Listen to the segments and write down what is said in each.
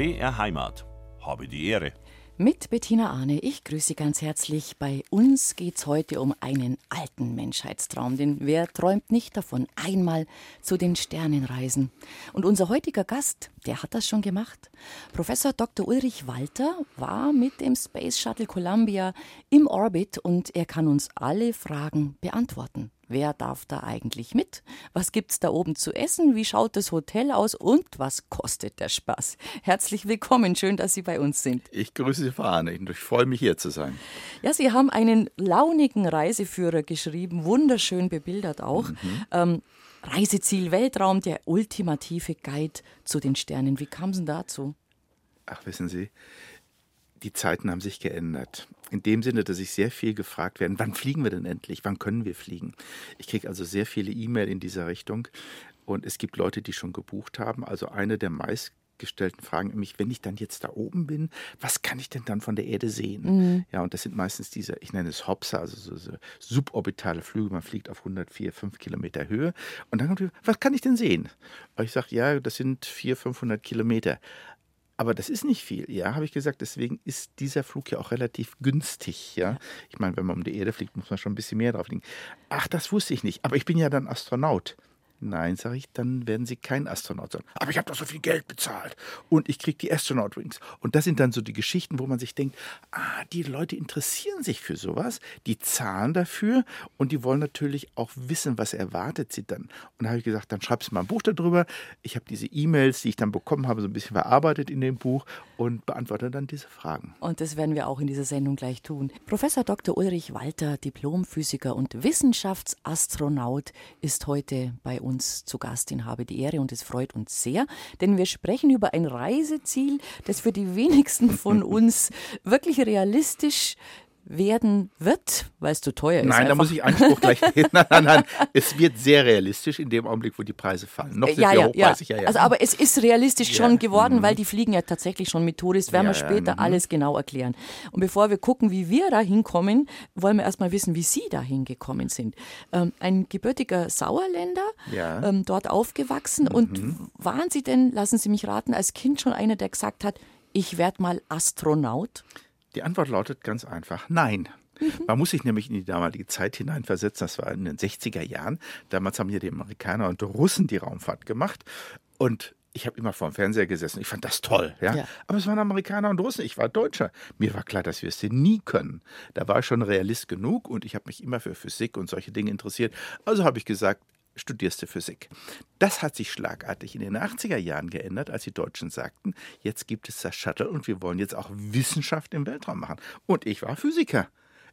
BR Heimat. Habe die Ehre. Mit Bettina Arne, ich grüße Sie ganz herzlich. Bei uns geht es heute um einen alten Menschheitstraum, denn wer träumt nicht davon, einmal zu den Sternen reisen? Und unser heutiger Gast, der hat das schon gemacht. Professor Dr. Ulrich Walter war mit dem Space Shuttle Columbia im Orbit und er kann uns alle Fragen beantworten. Wer darf da eigentlich mit? Was gibt's da oben zu essen? Wie schaut das Hotel aus? Und was kostet der Spaß? Herzlich willkommen. Schön, dass Sie bei uns sind. Ich grüße Sie, Frau Arne. Ich freue mich, hier zu sein. Ja, Sie haben einen launigen Reiseführer geschrieben, wunderschön bebildert auch. Mhm. Ähm, Reiseziel Weltraum, der ultimative Guide zu den Sternen. Wie kam es denn dazu? Ach, wissen Sie, die Zeiten haben sich geändert. In dem Sinne, dass ich sehr viel gefragt werde, wann fliegen wir denn endlich? Wann können wir fliegen? Ich kriege also sehr viele E-Mail in dieser Richtung. Und es gibt Leute, die schon gebucht haben. Also eine der meistgestellten Fragen mich, wenn ich dann jetzt da oben bin, was kann ich denn dann von der Erde sehen? Mhm. Ja, und das sind meistens diese, ich nenne es Hopser, also so, so suborbitale Flüge. Man fliegt auf 104, 5 Kilometer Höhe. Und dann kommt, die, was kann ich denn sehen? Und ich sage, ja, das sind 400, 500 Kilometer. Aber das ist nicht viel. Ja, habe ich gesagt. Deswegen ist dieser Flug ja auch relativ günstig. Ja, ich meine, wenn man um die Erde fliegt, muss man schon ein bisschen mehr drauf liegen. Ach, das wusste ich nicht. Aber ich bin ja dann Astronaut. Nein, sage ich, dann werden Sie kein Astronaut sein. Aber ich habe doch so viel Geld bezahlt und ich kriege die Astronaut Rings. Und das sind dann so die Geschichten, wo man sich denkt, ah, die Leute interessieren sich für sowas, die zahlen dafür und die wollen natürlich auch wissen, was erwartet sie dann. Und da habe ich gesagt, dann schreibst du mal ein Buch darüber. Ich habe diese E-Mails, die ich dann bekommen habe, so ein bisschen verarbeitet in dem Buch und beantworte dann diese Fragen. Und das werden wir auch in dieser Sendung gleich tun. Professor Dr. Ulrich Walter, Diplomphysiker und Wissenschaftsastronaut, ist heute bei uns uns zu Gast in Habe die Ehre und es freut uns sehr, denn wir sprechen über ein Reiseziel, das für die wenigsten von uns wirklich realistisch werden wird, weil es zu teuer ist. Nein, da muss ich Anspruch gleich nehmen. Nein, nein, nein. Es wird sehr realistisch in dem Augenblick, wo die Preise fallen. Noch sind ja, wir ja, hochpreisig. Ja. ja. Also, aber es ist realistisch schon geworden, mhm. weil die fliegen ja tatsächlich schon mit Tourist. Werden wir später mhm. alles genau erklären. Und bevor wir gucken, wie wir da hinkommen, wollen wir erstmal wissen, wie Sie da hingekommen sind. Ähm, ein gebürtiger Sauerländer, ähm, dort aufgewachsen. Mhm. Und waren Sie denn, lassen Sie mich raten, als Kind schon einer, der gesagt hat, ich werde mal Astronaut? Die Antwort lautet ganz einfach Nein. Mhm. Man muss sich nämlich in die damalige Zeit hineinversetzen. Das war in den 60er Jahren. Damals haben hier die Amerikaner und Russen die Raumfahrt gemacht. Und ich habe immer vor dem Fernseher gesessen. Ich fand das toll. Ja? ja? Aber es waren Amerikaner und Russen. Ich war Deutscher. Mir war klar, dass wir es nie können. Da war ich schon Realist genug und ich habe mich immer für Physik und solche Dinge interessiert. Also habe ich gesagt, studierst du Physik. Das hat sich schlagartig in den 80er Jahren geändert, als die Deutschen sagten, jetzt gibt es das Shuttle und wir wollen jetzt auch Wissenschaft im Weltraum machen. Und ich war Physiker.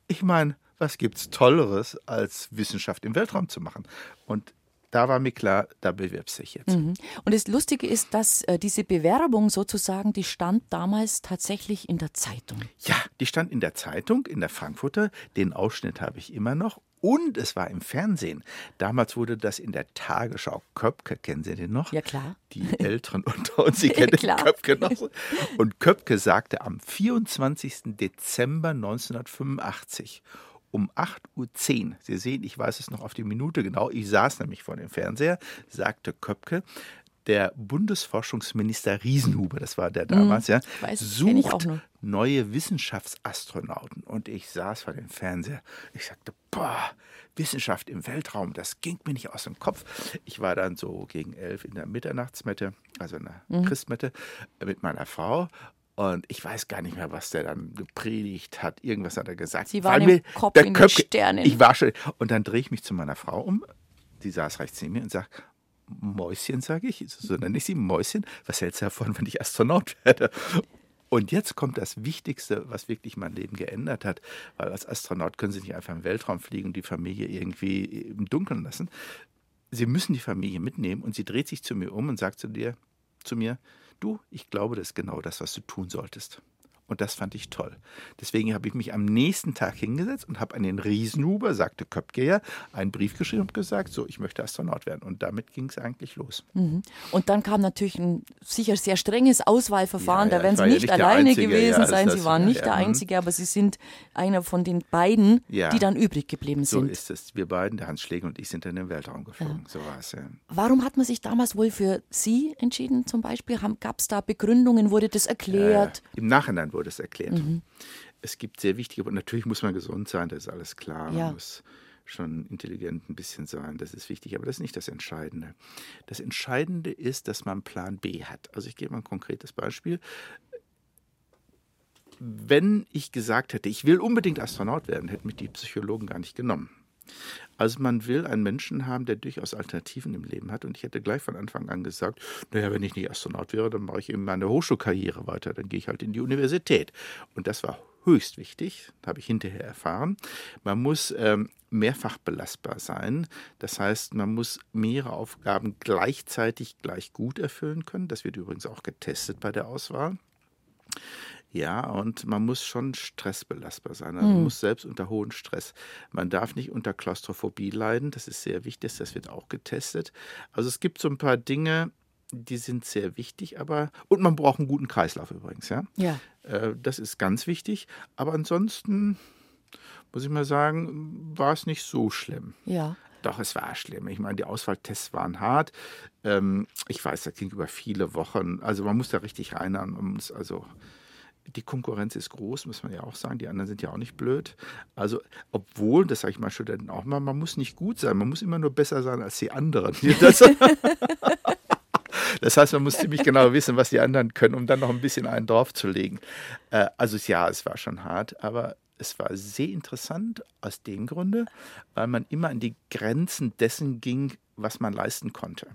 Ich meine, was gibt es Tolleres, als Wissenschaft im Weltraum zu machen? Und da war mir klar, da bewirbst sich jetzt. Mhm. Und das Lustige ist, dass äh, diese Bewerbung sozusagen, die stand damals tatsächlich in der Zeitung. Ja, die stand in der Zeitung, in der Frankfurter. Den Ausschnitt habe ich immer noch. Und es war im Fernsehen. Damals wurde das in der Tagesschau Köpke, kennen Sie den noch? Ja, klar. Die Älteren unter uns, Sie kennen den Köpke noch. Und Köpke sagte am 24. Dezember 1985 um 8.10 Uhr, Sie sehen, ich weiß es noch auf die Minute genau, ich saß nämlich vor dem Fernseher, sagte Köpke, der Bundesforschungsminister Riesenhuber, das war der damals, mhm, ja, weiß, sucht neue Wissenschaftsastronauten. Und ich saß vor dem Fernseher. Ich sagte, boah, Wissenschaft im Weltraum, das ging mir nicht aus dem Kopf. Ich war dann so gegen elf in der Mitternachtsmette, also in der mhm. Christmette, mit meiner Frau. Und ich weiß gar nicht mehr, was der dann gepredigt hat. Irgendwas hat er gesagt. Sie waren im Kopf der in Köpke, Sternen. Ich war schon. Und dann drehe ich mich zu meiner Frau um. Die saß rechts neben mir und sagt, Mäuschen, sage ich, so nenne ich sie, Mäuschen, was hältst du davon, wenn ich Astronaut werde? Und jetzt kommt das Wichtigste, was wirklich mein Leben geändert hat, weil als Astronaut können Sie nicht einfach im Weltraum fliegen und die Familie irgendwie im Dunkeln lassen. Sie müssen die Familie mitnehmen und sie dreht sich zu mir um und sagt zu dir, zu mir, du, ich glaube, das ist genau das, was du tun solltest. Und das fand ich toll. Deswegen habe ich mich am nächsten Tag hingesetzt und habe an den Riesenhuber, sagte Köpke ja, einen Brief geschrieben und gesagt, so, ich möchte Astronaut werden. Und damit ging es eigentlich los. Mhm. Und dann kam natürlich ein sicher sehr strenges Auswahlverfahren. Ja, ja, da werden Sie ja nicht der alleine Einzige, gewesen ja, sein. Sie waren ja, nicht ja, der. Einzige, aber Sie sind einer von den beiden, Ja. die dann übrig geblieben So sind. ist es. Wir beiden, der Hans Schläger und ich, sind in den Weltraum geflogen. So war es. Ja. Warum hat man sich damals wohl für Sie entschieden zum Beispiel? Gab es da Begründungen? Wurde das erklärt? Äh, Im Nachhinein wurde es erklärt. Mhm. Es gibt sehr wichtige, und natürlich muss man gesund sein, das ist alles klar. Ja. Man muss schon intelligent ein bisschen sein, das ist wichtig, aber das ist nicht das Entscheidende. Das Entscheidende ist, dass man Plan B hat. Also ich gebe mal ein konkretes Beispiel. Wenn ich gesagt hätte, ich will unbedingt Astronaut werden, hätten mich die Psychologen gar nicht genommen. Also man will einen Menschen haben, der durchaus Alternativen im Leben hat. Und ich hätte gleich von Anfang an gesagt, naja, wenn ich nicht Astronaut wäre, dann mache ich eben meine Hochschulkarriere weiter. Dann gehe ich halt in die Universität. Und das war höchst wichtig, habe ich hinterher erfahren. Man muss ähm, mehrfach belastbar sein. Das heißt, man muss mehrere Aufgaben gleichzeitig gleich gut erfüllen können. Das wird übrigens auch getestet bei der Auswahl. Ja, und man muss schon stressbelastbar sein. Also Man muss selbst unter hohem Stress. Man darf nicht unter Klaustrophobie leiden. Das ist sehr wichtig. Das wird auch getestet. Also es gibt so ein paar Dinge, die sind sehr wichtig, aber und man braucht einen guten Kreislauf übrigens, ja. Ja. Äh, Das ist ganz wichtig. Aber ansonsten muss ich mal sagen, war es nicht so schlimm. Ja. Doch, es war schlimm. Ich meine, die Auswahltests waren hart. Ähm, ich weiß, das ging über viele Wochen. Also man muss da richtig rein. Man muss also die Konkurrenz ist groß, muss man ja auch sagen. Die anderen sind ja auch nicht blöd. Also, obwohl, das sage ich mal Studenten auch mal, man muss nicht gut sein. Man muss immer nur besser sein als die anderen. Das, das heißt, man muss ziemlich genau wissen, was die anderen können, um dann noch ein bisschen einen draufzulegen. Äh, also, ja, es war schon hart, aber es war sehr interessant aus dem Grunde, weil man immer an die Grenzen dessen ging, was man leisten konnte.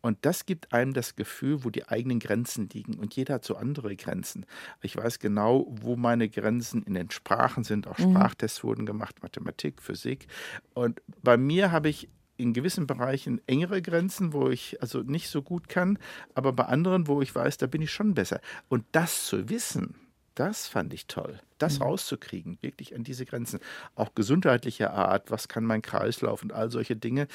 Und das gibt einem das Gefühl, wo die eigenen Grenzen liegen. Und jeder hat so andere Grenzen. Ich weiß genau, wo meine Grenzen in den Sprachen sind. Auch Sprachtests wurden gemacht, Mathematik, Physik. Und bei mir habe ich in gewissen Bereichen engere Grenzen, wo ich also nicht so gut kann, aber bei anderen, wo ich weiß, da bin ich schon besser. Und das zu wissen, das fand ich toll, das rauszukriegen, wirklich an diese Grenzen, auch gesundheitlicher Art, was kann mein Kreislauf und all solche Dinge,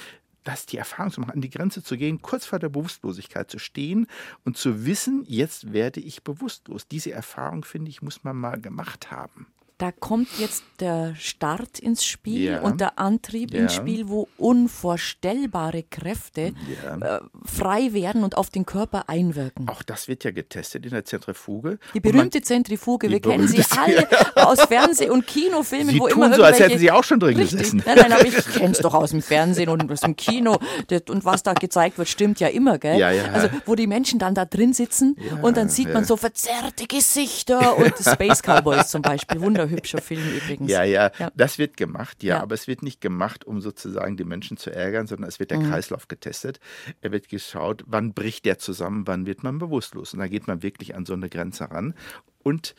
das die Erfahrung zu machen, an die Grenze zu gehen, kurz vor der Bewusstlosigkeit zu stehen und zu wissen, jetzt werde ich bewusstlos. Diese Erfahrung, finde ich, muss man mal gemacht haben. Da kommt jetzt der Start ins Spiel Ja. und der Antrieb ins Ja. Spiel, wo unvorstellbare Kräfte Ja. äh, frei werden und auf den Körper einwirken. Auch das wird ja getestet in der Zentrifuge. Die Und man- berühmte Zentrifuge, Die wir kennen sie berühmte- alle aus Fernseh- und Kinofilmen, Sie wo tun immer so, als hätten Sie auch schon drin Richtig. gesessen. Nein, nein, aber ich kenne es doch aus dem Fernsehen und aus dem Kino. Das- Und was da gezeigt wird, stimmt ja immer, gell? Ja, ja. Also, wo die Menschen dann da drin sitzen und dann sieht man ja. so verzerrte Gesichter und Space Cowboys zum Beispiel. Wunderhübscher Film übrigens. Ja, ja, Ja. das wird gemacht, ja, Ja. aber es wird nicht gemacht, um sozusagen die Menschen zu ärgern, sondern es wird der Mhm. Kreislauf getestet. Er wird geschaut, wann bricht der zusammen, wann wird man bewusstlos. Und da geht man wirklich an so eine Grenze ran. Und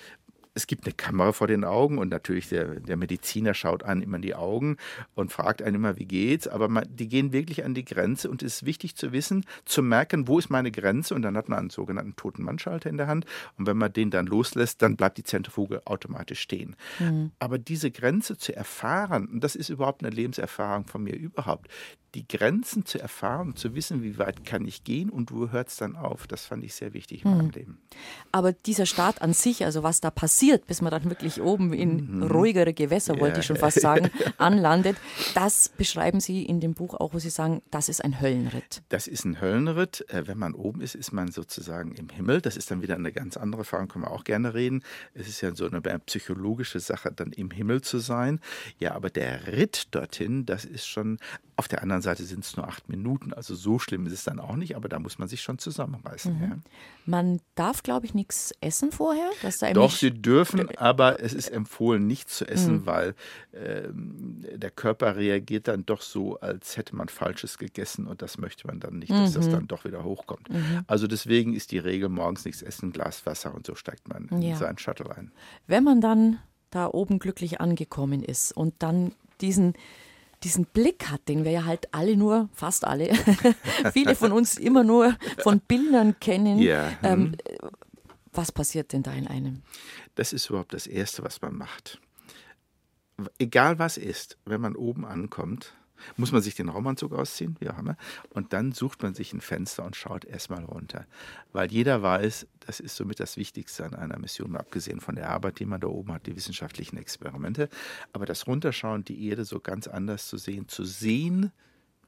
es gibt eine Kamera vor den Augen und natürlich der, der Mediziner schaut einen immer in die Augen und fragt einen immer, wie geht's. Aber man, die gehen wirklich an die Grenze und es ist wichtig zu wissen, zu merken, wo ist meine Grenze. Und dann hat man einen sogenannten toten Mannschalter in der Hand. Und wenn man den dann loslässt, dann bleibt die Zentrifuge automatisch stehen. Aber diese Grenze zu erfahren, und das ist überhaupt eine Lebenserfahrung von mir überhaupt, die Grenzen zu erfahren, zu wissen, wie weit kann ich gehen und wo hört es dann auf, das fand ich sehr wichtig in meinem Leben. Aber dieser Start an sich, also was da passiert, bis man dann wirklich oben in ruhigere Gewässer, wollte ich schon fast sagen, anlandet, das beschreiben Sie in dem Buch auch, wo Sie sagen, das ist ein Höllenritt. Das ist ein Höllenritt. Äh, Wenn man oben ist, ist man sozusagen im Himmel. Das ist dann wieder eine ganz andere Erfahrung, können wir auch gerne reden. Es ist ja so eine psychologische Sache, dann im Himmel zu sein. Ja, aber der Ritt dorthin, das ist schon, auf der anderen Seite sind es nur acht Minuten, also so schlimm ist es dann auch nicht, aber da muss man sich schon zusammenreißen. Ja. Man darf, glaube ich, nichts essen vorher. Dass da Doch, sie dürfen, aber es ist empfohlen, nichts zu essen, weil ähm, der Körper reagiert dann doch so, als hätte man Falsches gegessen und das möchte man dann nicht, dass das dann doch wieder hochkommt. Also deswegen ist die Regel morgens nichts essen, Glas Wasser und so steigt man in Ja. seinen Shuttle ein. Wenn man dann da oben glücklich angekommen ist und dann diesen, diesen Blick hat, den wir ja halt alle nur, fast alle, viele von uns immer nur von Bildern kennen. Ja, Ähm, was passiert denn da in einem? Das ist überhaupt das Erste, was man macht. Egal was ist, wenn man oben ankommt, muss man sich den Raumanzug ausziehen, wie auch immer, und dann sucht man sich ein Fenster und schaut erstmal runter. Weil jeder weiß, das ist somit das Wichtigste an einer Mission, abgesehen von der Arbeit, die man da oben hat, die wissenschaftlichen Experimente. Aber das Runterschauen, die Erde so ganz anders zu sehen, zu sehen,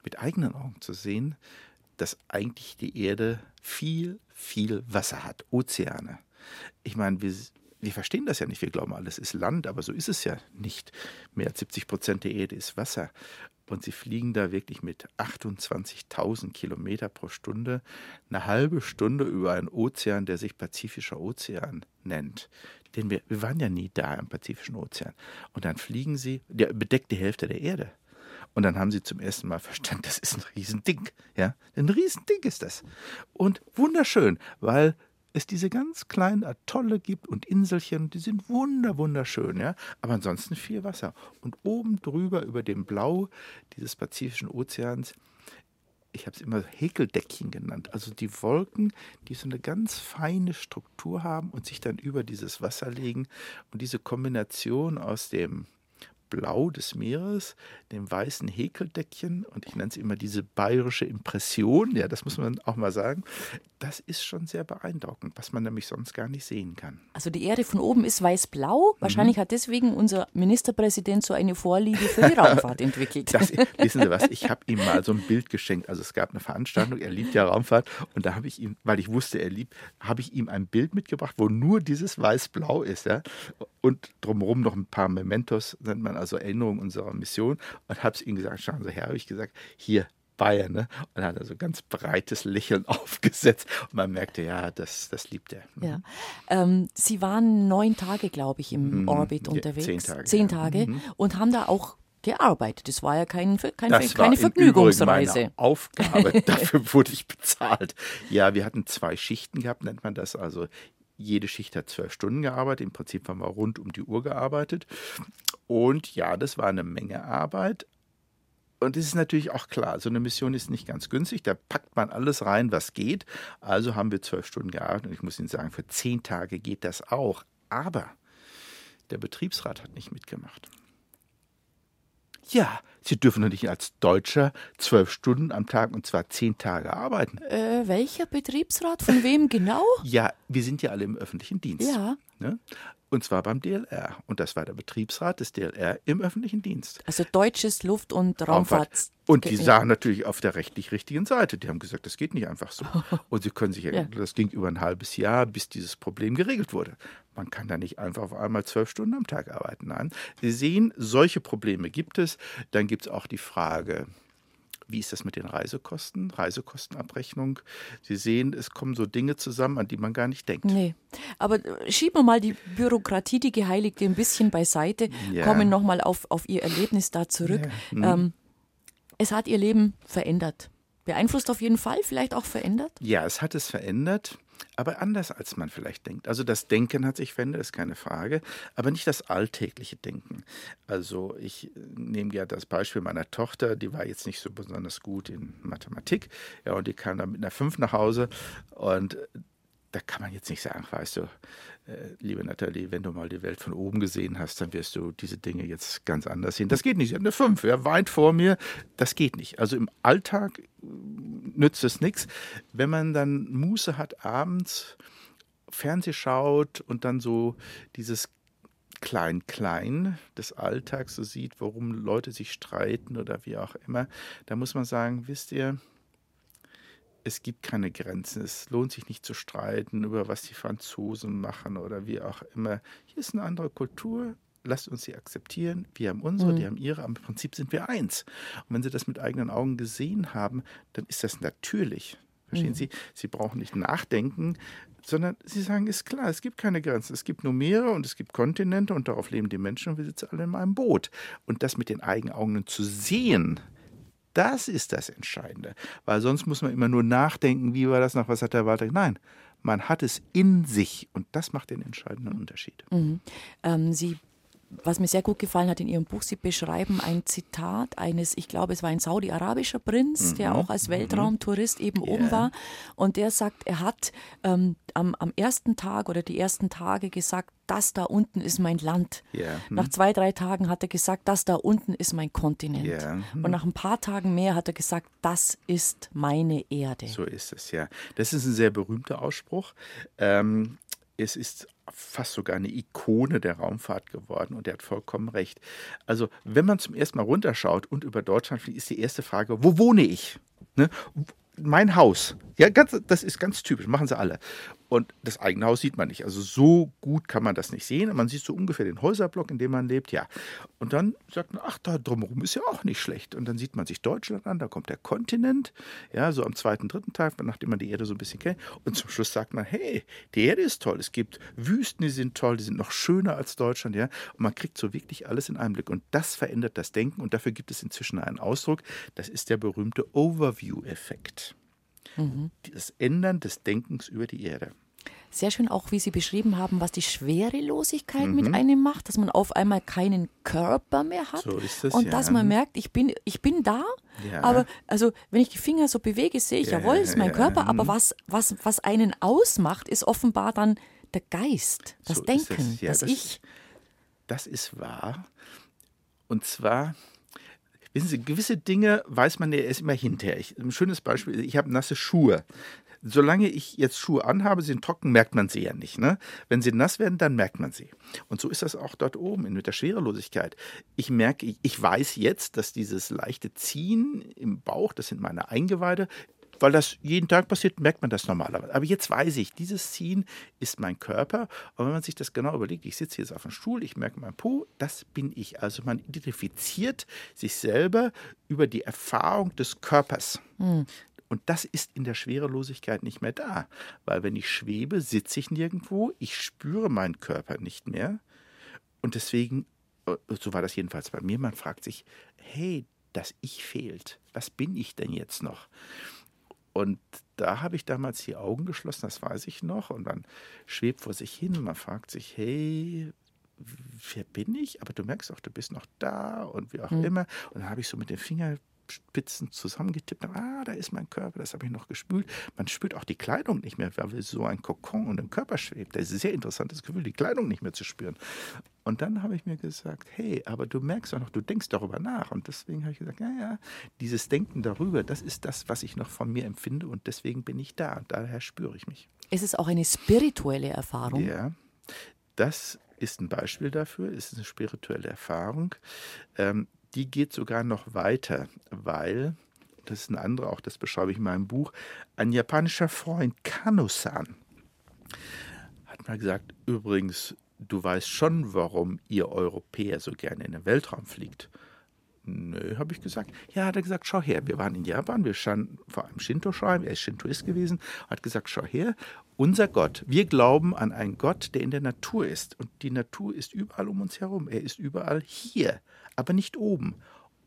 mit eigenen Augen zu sehen, dass eigentlich die Erde viel, viel Wasser hat, Ozeane. Ich meine, wir, wir verstehen das ja nicht. Wir glauben, alles ist Land, aber so ist es ja nicht. Mehr als 70 Prozent der Erde ist Wasser. Und sie fliegen da wirklich mit 28.000 Kilometer pro Stunde eine halbe Stunde über einen Ozean, der sich Pazifischer Ozean nennt. Denn wir, wir waren ja nie da im Pazifischen Ozean. Und dann fliegen sie, der bedeckt die Hälfte der Erde. Und dann haben sie zum ersten Mal verstanden, das ist ein Riesending. Ja, ein Riesending ist das. Und wunderschön, weil es diese ganz kleinen Atolle gibt und Inselchen, die sind wunder, wunderschön, ja. Aber ansonsten viel Wasser. Und oben drüber über dem Blau dieses Pazifischen Ozeans, ich habe es immer Häkeldeckchen genannt, also die Wolken, die so eine ganz feine Struktur haben und sich dann über dieses Wasser legen. Und diese Kombination aus dem Blau des Meeres, dem weißen Häkeldeckchen und ich nenne es immer diese bayerische Impression, ja, das muss man auch mal sagen, das ist schon sehr beeindruckend, was man nämlich sonst gar nicht sehen kann. Also die Erde von oben ist weiß-blau. Wahrscheinlich mhm. hat deswegen unser Ministerpräsident so eine Vorliebe für die Raumfahrt entwickelt. Das, wissen Sie was, ich habe ihm mal so ein Bild geschenkt. Also es gab eine Veranstaltung, er liebt ja Raumfahrt und da habe ich ihm, weil ich wusste, er liebt, habe ich ihm ein Bild mitgebracht, wo nur dieses weiß-blau ist, ja, und drumherum noch ein paar Mementos, nennt man also Erinnerungen unserer Mission und habe es ihm gesagt, schauen Sie her, habe ich gesagt, hier, Bayern, ne? Und dann hat er so ganz breites Lächeln aufgesetzt. Und man merkte, ja, das, das liebt er. Mhm. Ja. Ähm, Sie waren neun Tage, glaube ich, im mhm. Orbit unterwegs. Zehn Tage. Zehn Tage. Mhm. Und haben da auch gearbeitet. Das war ja kein, kein, das keine Vergnügungsreise. Meine Aufgabe, dafür wurde ich bezahlt. Ja, wir hatten zwei Schichten gehabt, nennt man das. Also jede Schicht hat zwölf Stunden gearbeitet. Im Prinzip haben wir rund um die Uhr gearbeitet. Und ja, das war eine Menge Arbeit. Und es ist natürlich auch klar, so eine Mission ist nicht ganz günstig. Da packt man alles rein, was geht. Also haben wir zwölf Stunden gearbeitet. Und ich muss Ihnen sagen, für zehn Tage geht das auch. Aber der Betriebsrat hat nicht mitgemacht. Ja, Sie dürfen doch nicht als Deutscher zwölf Stunden am Tag und zwar zehn Tage arbeiten. Äh, welcher Betriebsrat? Von wem genau? ja, wir sind ja alle im öffentlichen Dienst. Ja. Ne? Und zwar beim DLR. Und das war der Betriebsrat des DLR im öffentlichen Dienst. Also Deutsches Luft- und Raumfahrt. Und die sahen natürlich auf der rechtlich richtigen Seite. Die haben gesagt, das geht nicht einfach so. Und sie können sich, ja. das ging über ein halbes Jahr, bis dieses Problem geregelt wurde. Man kann da nicht einfach auf einmal zwölf Stunden am Tag arbeiten. Nein. Sie sehen, solche Probleme gibt es. Dann gibt es auch die Frage, wie ist das mit den Reisekosten, Reisekostenabrechnung? Sie sehen, es kommen so Dinge zusammen, an die man gar nicht denkt. Nee, aber äh, schieben wir mal die Bürokratie, die Geheiligte, ein bisschen beiseite, ja. kommen nochmal auf, auf Ihr Erlebnis da zurück. Ja. Hm. Ähm, es hat Ihr Leben verändert. Beeinflusst auf jeden Fall, vielleicht auch verändert? Ja, es hat es verändert aber anders als man vielleicht denkt. Also das Denken hat sich verändert, ist keine Frage, aber nicht das alltägliche Denken. Also ich nehme ja das Beispiel meiner Tochter, die war jetzt nicht so besonders gut in Mathematik, ja, und die kam dann mit einer 5 nach Hause und da kann man jetzt nicht sagen, weißt du, äh, liebe Nathalie, wenn du mal die Welt von oben gesehen hast, dann wirst du diese Dinge jetzt ganz anders sehen. Das geht nicht. Sie hat eine 5, ja, weit vor mir. Das geht nicht. Also im Alltag äh, nützt es nichts. Wenn man dann Muße hat, abends Fernseh schaut und dann so dieses Klein-Klein des Alltags so sieht, warum Leute sich streiten oder wie auch immer, da muss man sagen, wisst ihr, es gibt keine Grenzen. Es lohnt sich nicht zu streiten über was die Franzosen machen oder wie auch immer. Hier ist eine andere Kultur. Lasst uns sie akzeptieren. Wir haben unsere, mhm. die haben ihre. Im Prinzip sind wir eins. Und wenn Sie das mit eigenen Augen gesehen haben, dann ist das natürlich. Verstehen mhm. Sie? Sie brauchen nicht nachdenken, sondern Sie sagen, ist klar, es gibt keine Grenzen. Es gibt nur Meere und es gibt Kontinente und darauf leben die Menschen und wir sitzen alle in einem Boot. Und das mit den eigenen Augen zu sehen, das ist das Entscheidende. Weil sonst muss man immer nur nachdenken, wie war das noch, was hat der Walter? Nein, man hat es in sich und das macht den entscheidenden Unterschied. Mhm. Ähm, Sie was mir sehr gut gefallen hat in Ihrem Buch, Sie beschreiben ein Zitat eines, ich glaube, es war ein saudi-arabischer Prinz, der auch als Weltraumtourist eben oben war. Und der sagt, er hat ähm, am, am ersten Tag oder die ersten Tage gesagt, das da unten ist mein Land. Ja. Hm. Nach zwei, drei Tagen hat er gesagt, das da unten ist mein Kontinent. Ja. Hm. Und nach ein paar Tagen mehr hat er gesagt, das ist meine Erde. So ist es, ja. Das ist ein sehr berühmter Ausspruch. Ähm, es ist fast sogar eine Ikone der Raumfahrt geworden und er hat vollkommen recht. Also, wenn man zum ersten Mal runterschaut und über Deutschland fliegt, ist die erste Frage, wo wohne ich? Ne? Mein Haus. Ja, ganz, das ist ganz typisch, machen sie alle. Und das eigene Haus sieht man nicht. Also so gut kann man das nicht sehen. Man sieht so ungefähr den Häuserblock, in dem man lebt, ja. Und dann sagt man, ach, da drumherum ist ja auch nicht schlecht. Und dann sieht man sich Deutschland an, da kommt der Kontinent, ja, so am zweiten, dritten Tag, nachdem man die Erde so ein bisschen kennt. Und zum Schluss sagt man, hey, die Erde ist toll. Es gibt Wüsten, die sind toll, die sind noch schöner als Deutschland, ja. Und man kriegt so wirklich alles in einem Blick. Und das verändert das Denken. Und dafür gibt es inzwischen einen Ausdruck. Das ist der berühmte Overview-Effekt. Mhm. Das Ändern des Denkens über die Erde. Sehr schön auch, wie Sie beschrieben haben, was die Schwerelosigkeit mhm. mit einem macht, dass man auf einmal keinen Körper mehr hat. So ist es, und ja. dass man merkt, ich bin, ich bin da, Ja. aber also wenn ich die Finger so bewege, sehe ich, Ja, jawohl, ist mein Körper, aber mhm. was, was, was einen ausmacht, ist offenbar dann der Geist, das So Denken, das, das- Ich. Das ist wahr. Und zwar, wissen Sie, gewisse Dinge weiß man ja erst immer hinterher. Ich, ein schönes Beispiel, ich habe nasse Schuhe. Solange ich jetzt Schuhe anhabe, sind trocken, merkt man sie ja nicht. Ne? Wenn sie nass werden, dann merkt man sie. Und so ist das auch dort oben mit der Schwerelosigkeit. Ich merke, ich, weiß jetzt, dass dieses leichte Ziehen im Bauch, das sind meine Eingeweide, weil das jeden Tag passiert, merkt man das normalerweise. Aber jetzt weiß ich, dieses Ziehen ist mein Körper. Und wenn man sich das genau überlegt, ich sitze jetzt auf dem Stuhl, ich merke mein Po, das bin ich. Also man identifiziert sich selber über die Erfahrung des Körpers. Und das ist in der Schwerelosigkeit nicht mehr da. Weil wenn ich schwebe, sitze ich nirgendwo, ich spüre meinen Körper nicht mehr. Und deswegen, äh, so war das jedenfalls bei mir, man fragt sich, hey, das Ich fehlt. Was bin ich denn jetzt noch? Und da habe ich damals die Augen geschlossen, das weiß ich noch. Und man schwebt vor sich hin und man fragt sich, hey, wer bin ich? Aber du merkst auch, du bist noch da und wie auch immer. Und dann habe ich so mit den Fingerspitzen zusammengetippt. Ah, da ist mein Körper, das habe ich noch gespült. Man spürt auch die Kleidung nicht mehr, weil so ein Kokon und im Körper schwebt. Das ist ein sehr interessantes Gefühl, die Kleidung nicht mehr zu spüren. Und dann habe ich mir gesagt, hey, aber du merkst auch noch, du denkst darüber nach. Und deswegen habe ich gesagt, ja, ja, dieses Denken darüber, das ist das, was ich noch von mir empfinde und deswegen bin ich da. Daher spüre ich mich. Es ist auch eine spirituelle Erfahrung. Ja, das ist ein Beispiel dafür, ist eine spirituelle Erfahrung. Ähm, die geht sogar noch weiter, weil, das ist ein anderer, auch das beschreibe ich in meinem Buch, ein japanischer Freund, Kano-san, hat mal gesagt, übrigens, du weißt schon, warum ihr Europäer so gerne in den Weltraum fliegt. Nö, habe ich gesagt. Ja, hat er gesagt, schau her, wir waren in Japan, wir standen vor einem Shinto-Schrein, er ist Shintoist gewesen, hat gesagt, schau her, unser Gott, wir glauben an einen Gott, der in der Natur ist. Und die Natur ist überall um uns herum, er ist überall hier, aber nicht oben.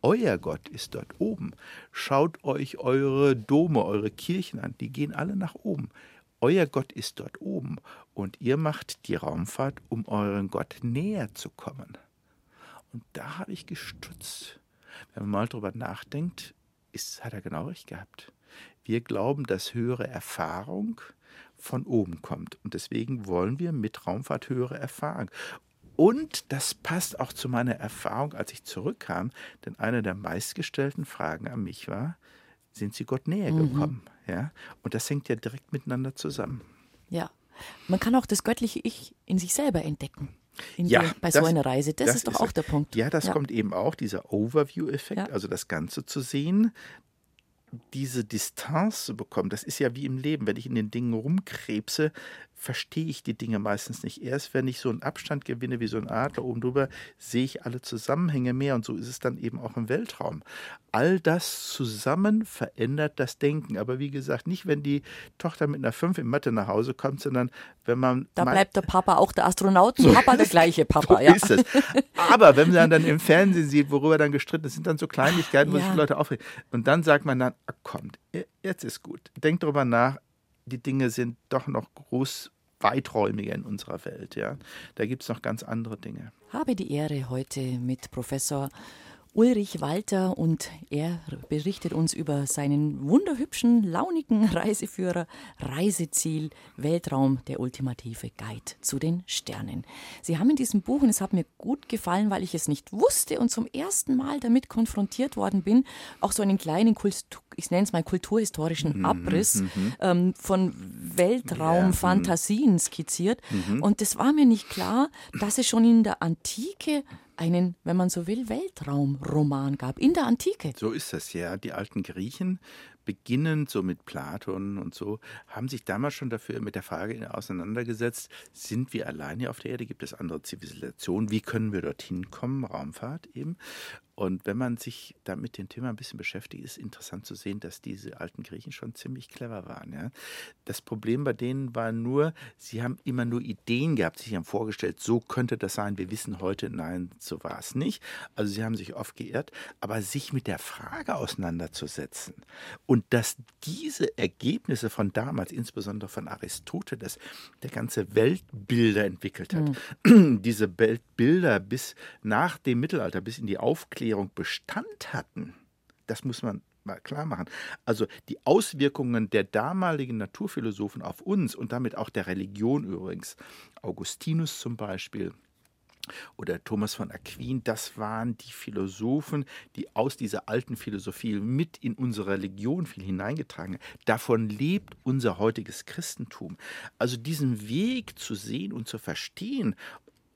Euer Gott ist dort oben. Schaut euch eure Dome, eure Kirchen an, die gehen alle nach oben. Euer Gott ist dort oben und ihr macht die Raumfahrt, um euren Gott näher zu kommen. Und da habe ich gestutzt. Wenn man mal drüber nachdenkt, ist, hat er genau recht gehabt. Wir glauben, dass höhere Erfahrung von oben kommt. Und deswegen wollen wir mit Raumfahrt höhere Erfahrung. Und das passt auch zu meiner Erfahrung, als ich zurückkam, denn eine der meistgestellten Fragen an mich war, sind Sie Gott näher gekommen? Ja? Und das hängt ja direkt miteinander zusammen. Ja. Man kann auch das göttliche Ich in sich selber entdecken. Ja, der, bei das- so einer Reise. Das, das ist doch ist auch der Punkt. Ja, das kommt eben auch, dieser Overview-Effekt, Ja. also das Ganze zu sehen, diese Distanz zu bekommen. Das ist ja wie im Leben. Wenn ich in den Dingen rumkrebse, verstehe ich die Dinge meistens nicht. Erst wenn ich so einen Abstand gewinne wie so ein Adler oben drüber, sehe ich alle Zusammenhänge mehr. Und so ist es dann eben auch im Weltraum. All das zusammen verändert das Denken. Aber wie gesagt, nicht, wenn die Tochter mit einer 5 in Mathe nach Hause kommt, sondern wenn man. Da bleibt der Papa auch der Astronautenpapa, der gleiche Papa. so ja. ist es. Aber wenn man dann im Fernsehen sieht, worüber dann gestritten ist, sind dann so Kleinigkeiten, wo Ja. sich die Leute aufregen. Und dann sagt man dann, ah, kommt, jetzt ist gut. Denkt darüber nach, die Dinge sind doch noch groß weiträumiger in unserer Welt. Ja. Da gibt es noch ganz andere Dinge. Habe die Ehre, heute mit Professor Ulrich Walter und er berichtet uns über seinen wunderhübschen, launigen Reiseführer Reiseziel Weltraum, der ultimative Guide zu den Sternen. Sie haben in diesem Buch, und es hat mir gut gefallen, weil ich es nicht wusste und zum ersten Mal damit konfrontiert worden bin, auch so einen kleinen, Kultur, ich nenne es mal kulturhistorischen mhm, Abriss mhm, ähm, von Weltraumfantasien ja, skizziert. Mhm. Und es war mir nicht klar, dass es schon in der Antike einen, wenn man so will, Weltraumroman gab in der Antike. So ist das ja. Die alten Griechen beginnend so mit Platon und so, haben sich damals schon dafür mit der Frage auseinandergesetzt, sind wir alleine auf der Erde, gibt es andere Zivilisationen, wie können wir dorthin kommen, Raumfahrt eben. Und wenn man sich da mit dem Thema ein bisschen beschäftigt, ist interessant zu sehen, dass diese alten Griechen schon ziemlich clever waren. Ja. Das Problem bei denen war nur, sie haben immer nur Ideen gehabt, sich haben vorgestellt, so könnte das sein. Wir wissen heute, nein, so war es nicht. Also sie haben sich oft geirrt, aber sich mit der Frage auseinanderzusetzen und dass diese Ergebnisse von damals, insbesondere von Aristoteles, der ganze Weltbilder entwickelt hat, mhm. diese Weltbilder bis nach dem Mittelalter, bis in die Aufklärung, Aufklärung Bestand hatten, das muss man mal klar machen. Also die Auswirkungen der damaligen Naturphilosophen auf uns und damit auch der Religion übrigens, Augustinus zum Beispiel, oder Thomas von Aquin, das waren die Philosophen, die aus dieser alten Philosophie mit in unsere Religion viel hineingetragen haben. Davon lebt unser heutiges Christentum. Also diesen Weg zu sehen und zu verstehen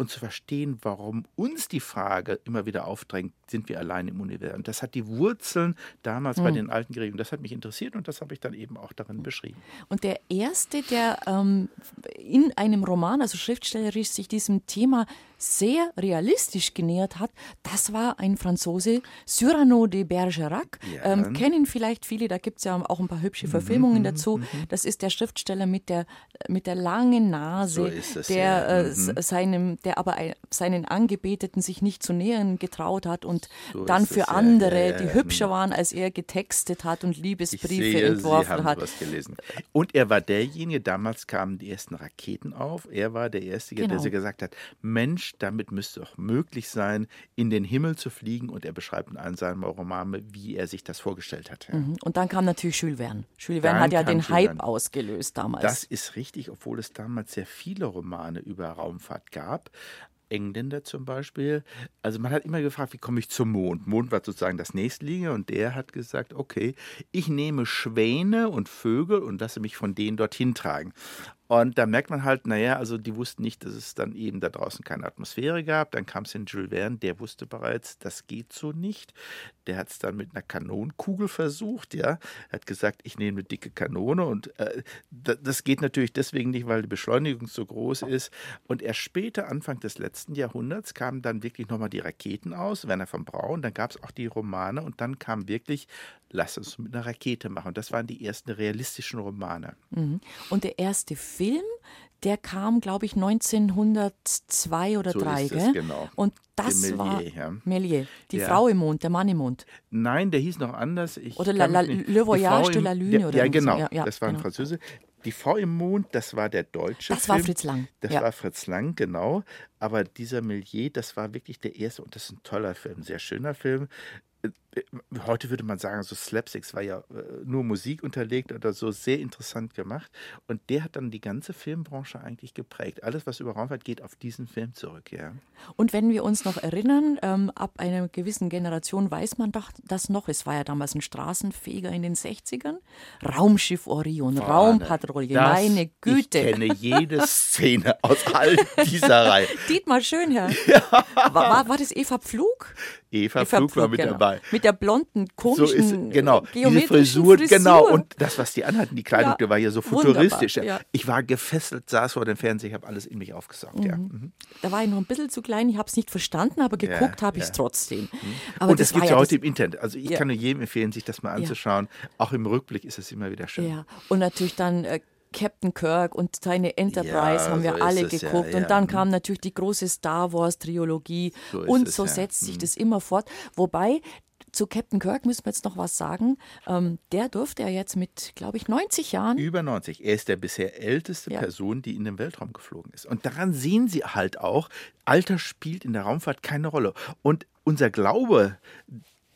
und zu verstehen, warum uns die Frage immer wieder aufdrängt, sind wir allein im Universum. Das hat die Wurzeln damals mhm. bei hm. den alten Griechen. Das hat mich interessiert und das habe ich dann eben auch darin beschrieben. Und der erste, der ähm, in einem Roman, also schriftstellerisch, sich diesem Thema sehr realistisch genähert hat, das war ein Franzose, Cyrano de Bergerac. Ja. Ähm, kennen vielleicht viele, da gibt es ja auch ein paar hübsche mhm, Verfilmungen mhm, dazu. Mhm. Das ist der Schriftsteller mit der, mit der langen Nase, so der, äh, mhm. seinem, der aber seinen Angebeteten sich nicht zu nähern getraut hat und so dann für andere, ja, die hübscher waren als er, getextet hat und Liebesbriefe sehe, entworfen hat. Und er war derjenige, damals kamen die ersten Raketen auf. Er war der Erste, genau. der gesagt hat: Mensch, damit müsste auch möglich sein, in den Himmel zu fliegen. Und er beschreibt in einem seiner Romane, wie er sich das vorgestellt hat. Mhm. Und dann kam natürlich Jules Verne. Jules Verne hat ja den Hype Verne. ausgelöst damals. Das ist richtig, obwohl es damals sehr viele Romane über Raumfahrt gab. Engländer zum Beispiel. Also man hat immer gefragt, wie komme ich zum Mond? Mond war sozusagen das nächstliegende und der hat gesagt, okay, ich nehme Schwäne und Vögel und lasse mich von denen dorthin tragen. Und da merkt man halt, naja, also die wussten nicht, dass es dann eben da draußen keine Atmosphäre gab. Dann kam es in Jules Verne, der wusste bereits, das geht so nicht. Der hat es dann mit einer Kanonenkugel versucht, ja. Er hat gesagt, ich nehme eine dicke Kanone und äh, das geht natürlich deswegen nicht, weil die Beschleunigung so groß ist. Und erst später, Anfang des letzten Jahrhunderts, kamen dann wirklich nochmal die Raketen aus, Werner von Braun, dann gab es auch die Romane und dann kam wirklich, lass uns mit einer Rakete machen. Das waren die ersten realistischen Romane. Mhm. Und der erste Film, der kam, glaube ich, 1902 oder 3, so gell? Genau. Und das Mélier, war ja. Mélier, die ja. Frau im Mond, der Mann im Mond. Nein, der hieß noch anders. Ich oder la, la, Le Voyage de la Lune. oder ja, genau, so. ja, das war ein genau. Französe. Die Frau im Mond, das war der deutsche Das Film. war Fritz Lang. Das war Fritz Lang, genau. Aber dieser Mélier, das war wirklich der erste und das ist ein toller Film, sehr schöner Film heute würde man sagen, so Slapsticks war ja äh, nur Musik unterlegt oder so, sehr interessant gemacht. Und der hat dann die ganze Filmbranche eigentlich geprägt. Alles, was über Raumfahrt geht, auf diesen Film zurück, ja. Und wenn wir uns noch erinnern, ähm, ab einer gewissen Generation weiß man doch das noch. Es war ja damals ein Straßenfeger in den 60ern. Raumschiff Orion, Vorne. Raumpatrouille, das, meine Güte. Ich kenne jede Szene aus all dieser Reihe. Dietmar Schönherr. Ja. War, war, war das Eva Pflug? Eva, Eva Pflug, war mit genau. dabei. Mit der blonden, komischen, so ist, genau, diese Frisur, Frisur, genau. Und das, was die anhatten, die Kleidung, ja, die war ja so futuristisch. Ja. Ich war gefesselt, saß vor dem Fernseher, ich habe alles in mich aufgesaugt. Mhm. Ja. Mhm. Da war ich noch ein bisschen zu klein, ich habe es nicht verstanden, aber geguckt habe ich es trotzdem. Mhm. Aber und das, das gibt es ja heute im Internet. Also ich kann nur jedem empfehlen, sich das mal anzuschauen. Auch im Rückblick ist es immer wieder schön. Ja, und natürlich dann äh, Captain Kirk und seine Enterprise ja, haben wir so alle geguckt. Ja, ja. Und dann kam natürlich die große Star Wars-Trilogie so und so setzt sich hm. das immer fort. Wobei zu Captain Kirk müssen wir jetzt noch was sagen. Ähm, der durfte ja jetzt mit, glaube ich, 90 Jahren. Über 90. Er ist der bisher älteste ja. Person, die in den Weltraum geflogen ist. Und daran sehen Sie halt auch, Alter spielt in der Raumfahrt keine Rolle. Und unser Glaube,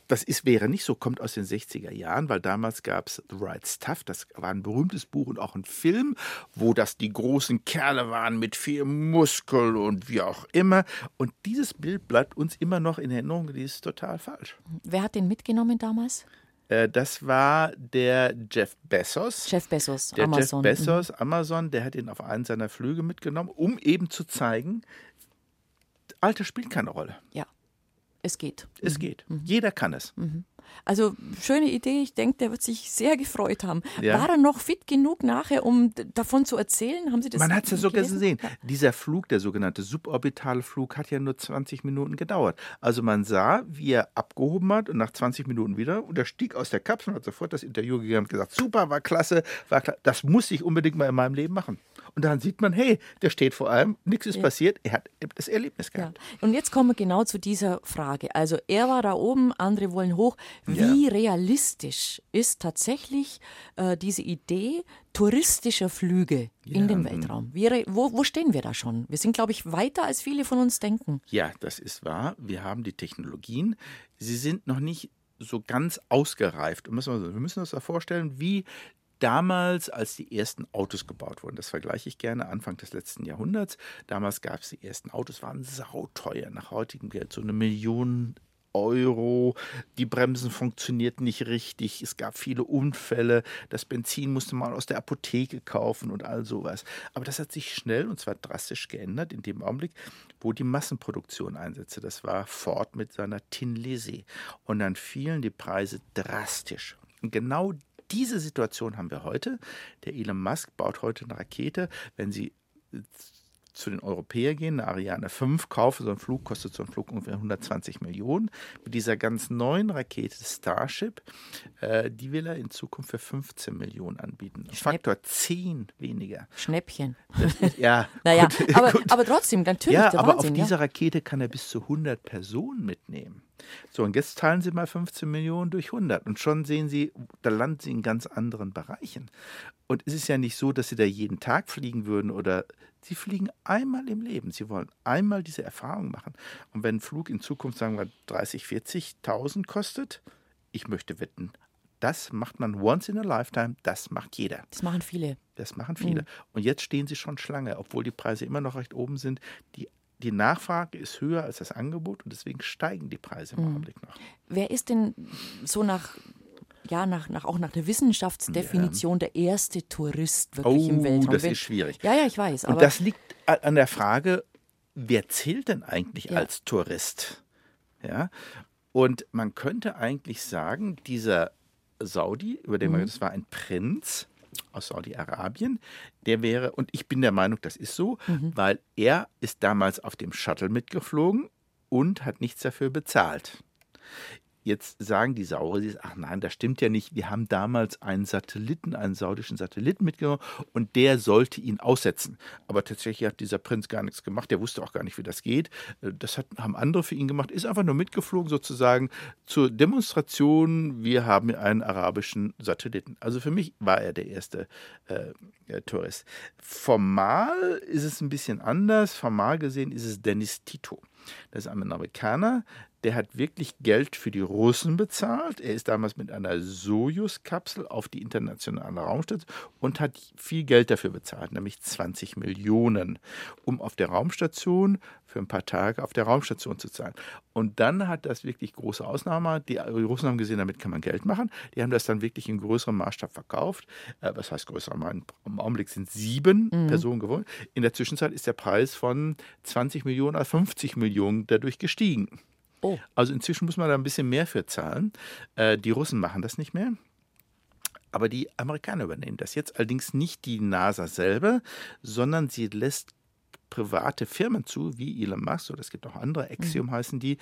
das ist, wäre nicht so, kommt aus den 60er Jahren, weil damals gab es The Right Stuff, das war ein berühmtes Buch und auch ein Film, wo das die großen Kerle waren mit viel Muskel und wie auch immer. Und dieses Bild bleibt uns immer noch in Erinnerung, die ist total falsch. Wer hat den mitgenommen damals? Äh, das war der Jeff Bezos. Jeff Bezos, der Amazon. Jeff Bezos. Amazon, der hat ihn auf einen seiner Flüge mitgenommen, um eben zu zeigen, Alter spielt keine Rolle. Ja. Es geht. Es mhm. geht. Mhm. Jeder kann es. Mhm. Also schöne Idee. Ich denke, der wird sich sehr gefreut haben. Ja. War er noch fit genug nachher, um davon zu erzählen? Haben Sie das? Man hat es ja sogar gesehen. Ja. Dieser Flug, der sogenannte suborbitale Flug, hat ja nur 20 Minuten gedauert. Also man sah, wie er abgehoben hat und nach 20 Minuten wieder und er stieg aus der Kapsel und hat sofort das Interview gegeben und gesagt: Super, war klasse, war klasse. Das muss ich unbedingt mal in meinem Leben machen. Und dann sieht man, hey, der steht vor allem, nichts ist ja. passiert, er hat das Erlebnis gehabt. Ja. Und jetzt kommen wir genau zu dieser Frage. Also er war da oben, andere wollen hoch. Wie ja. realistisch ist tatsächlich äh, diese Idee touristischer Flüge in den Weltraum? Wie, wo, wo stehen wir da schon? Wir sind, glaube ich, weiter, als viele von uns denken. Ja, das ist wahr. Wir haben die Technologien. Sie sind noch nicht so ganz ausgereift. Wir müssen uns da vorstellen, wie damals, als die ersten Autos gebaut wurden, das vergleiche ich gerne, Anfang des letzten Jahrhunderts, damals gab es die ersten Autos, waren sauteuer, nach heutigem Geld so eine Million Euro, die Bremsen funktionierten nicht richtig, es gab viele Unfälle, das Benzin musste man aus der Apotheke kaufen und all sowas. Aber das hat sich schnell und zwar drastisch geändert in dem Augenblick, wo die Massenproduktion einsetzte. Das war Ford mit seiner Tin Lizzie. Und dann fielen die Preise drastisch. Und genau diese Situation haben wir heute. Der Elon Musk baut heute eine Rakete. Wenn Sie zu den Europäern gehen, eine Ariane 5 kaufen, so ein Flug kostet so ein Flug ungefähr 120 Millionen. Mit dieser ganz neuen Rakete Starship, äh, die will er in Zukunft für 15 Millionen anbieten. Faktor 10 weniger. Schnäppchen. Ist, ja, naja, gut, aber, gut. aber trotzdem, natürlich. Ja, aber Wahnsinn, auf ja. dieser Rakete kann er bis zu 100 Personen mitnehmen. So, und jetzt teilen Sie mal 15 Millionen durch 100 und schon sehen Sie, da landen Sie in ganz anderen Bereichen. Und es ist ja nicht so, dass Sie da jeden Tag fliegen würden oder Sie fliegen einmal im Leben. Sie wollen einmal diese Erfahrung machen. Und wenn ein Flug in Zukunft, sagen wir, 30, 40.000 kostet, ich möchte wetten, das macht man once in a lifetime, das macht jeder. Das machen viele. Das machen viele. Mhm. Und jetzt stehen sie schon Schlange, obwohl die Preise immer noch recht oben sind. Die die Nachfrage ist höher als das Angebot und deswegen steigen die Preise im mhm. Augenblick noch. Wer ist denn so nach ja, nach, nach, auch nach der Wissenschaftsdefinition ja. der erste Tourist wirklich oh, im Weltraum. Das ist schwierig. Ja, ja, ich weiß. Und das liegt an der Frage, wer zählt denn eigentlich ja. als Tourist? Ja. Und man könnte eigentlich sagen, dieser Saudi, über den mhm. man, das war ein Prinz, aus Saudi-Arabien, der wäre, und ich bin der Meinung, das ist so, mhm. weil er ist damals auf dem Shuttle mitgeflogen und hat nichts dafür bezahlt. Jetzt sagen die Sauris, ach nein, das stimmt ja nicht. Wir haben damals einen Satelliten, einen saudischen Satelliten mitgenommen und der sollte ihn aussetzen. Aber tatsächlich hat dieser Prinz gar nichts gemacht. Der wusste auch gar nicht, wie das geht. Äh, das hat, haben andere für ihn gemacht. Ist einfach nur mitgeflogen, sozusagen zur Demonstration. Wir haben einen arabischen Satelliten. Also für mich war er der erste äh, Tourist. Formal ist es ein bisschen anders. Formal gesehen ist es Dennis Tito. Das ist ein Amerikaner, der hat wirklich Geld für die Russen bezahlt. Er ist damals mit einer Sojus-Kapsel auf die internationale Raumstation und hat viel Geld dafür bezahlt, nämlich 20 Millionen, um auf der Raumstation für ein paar Tage auf der Raumstation zu sein. Und dann hat das wirklich große Ausnahme. Die Russen haben gesehen, damit kann man Geld machen. Die haben das dann wirklich in größerem Maßstab verkauft. Äh, was heißt größer? Im Augenblick sind sieben mhm. Personen gewonnen. In der Zwischenzeit ist der Preis von 20 Millionen auf 50 Millionen dadurch gestiegen. Oh. Also inzwischen muss man da ein bisschen mehr für zahlen. Äh, die Russen machen das nicht mehr. Aber die Amerikaner übernehmen das jetzt allerdings nicht die NASA selber, sondern sie lässt private Firmen zu, wie Elon Musk, oder es gibt auch andere, Axiom mhm. heißen die,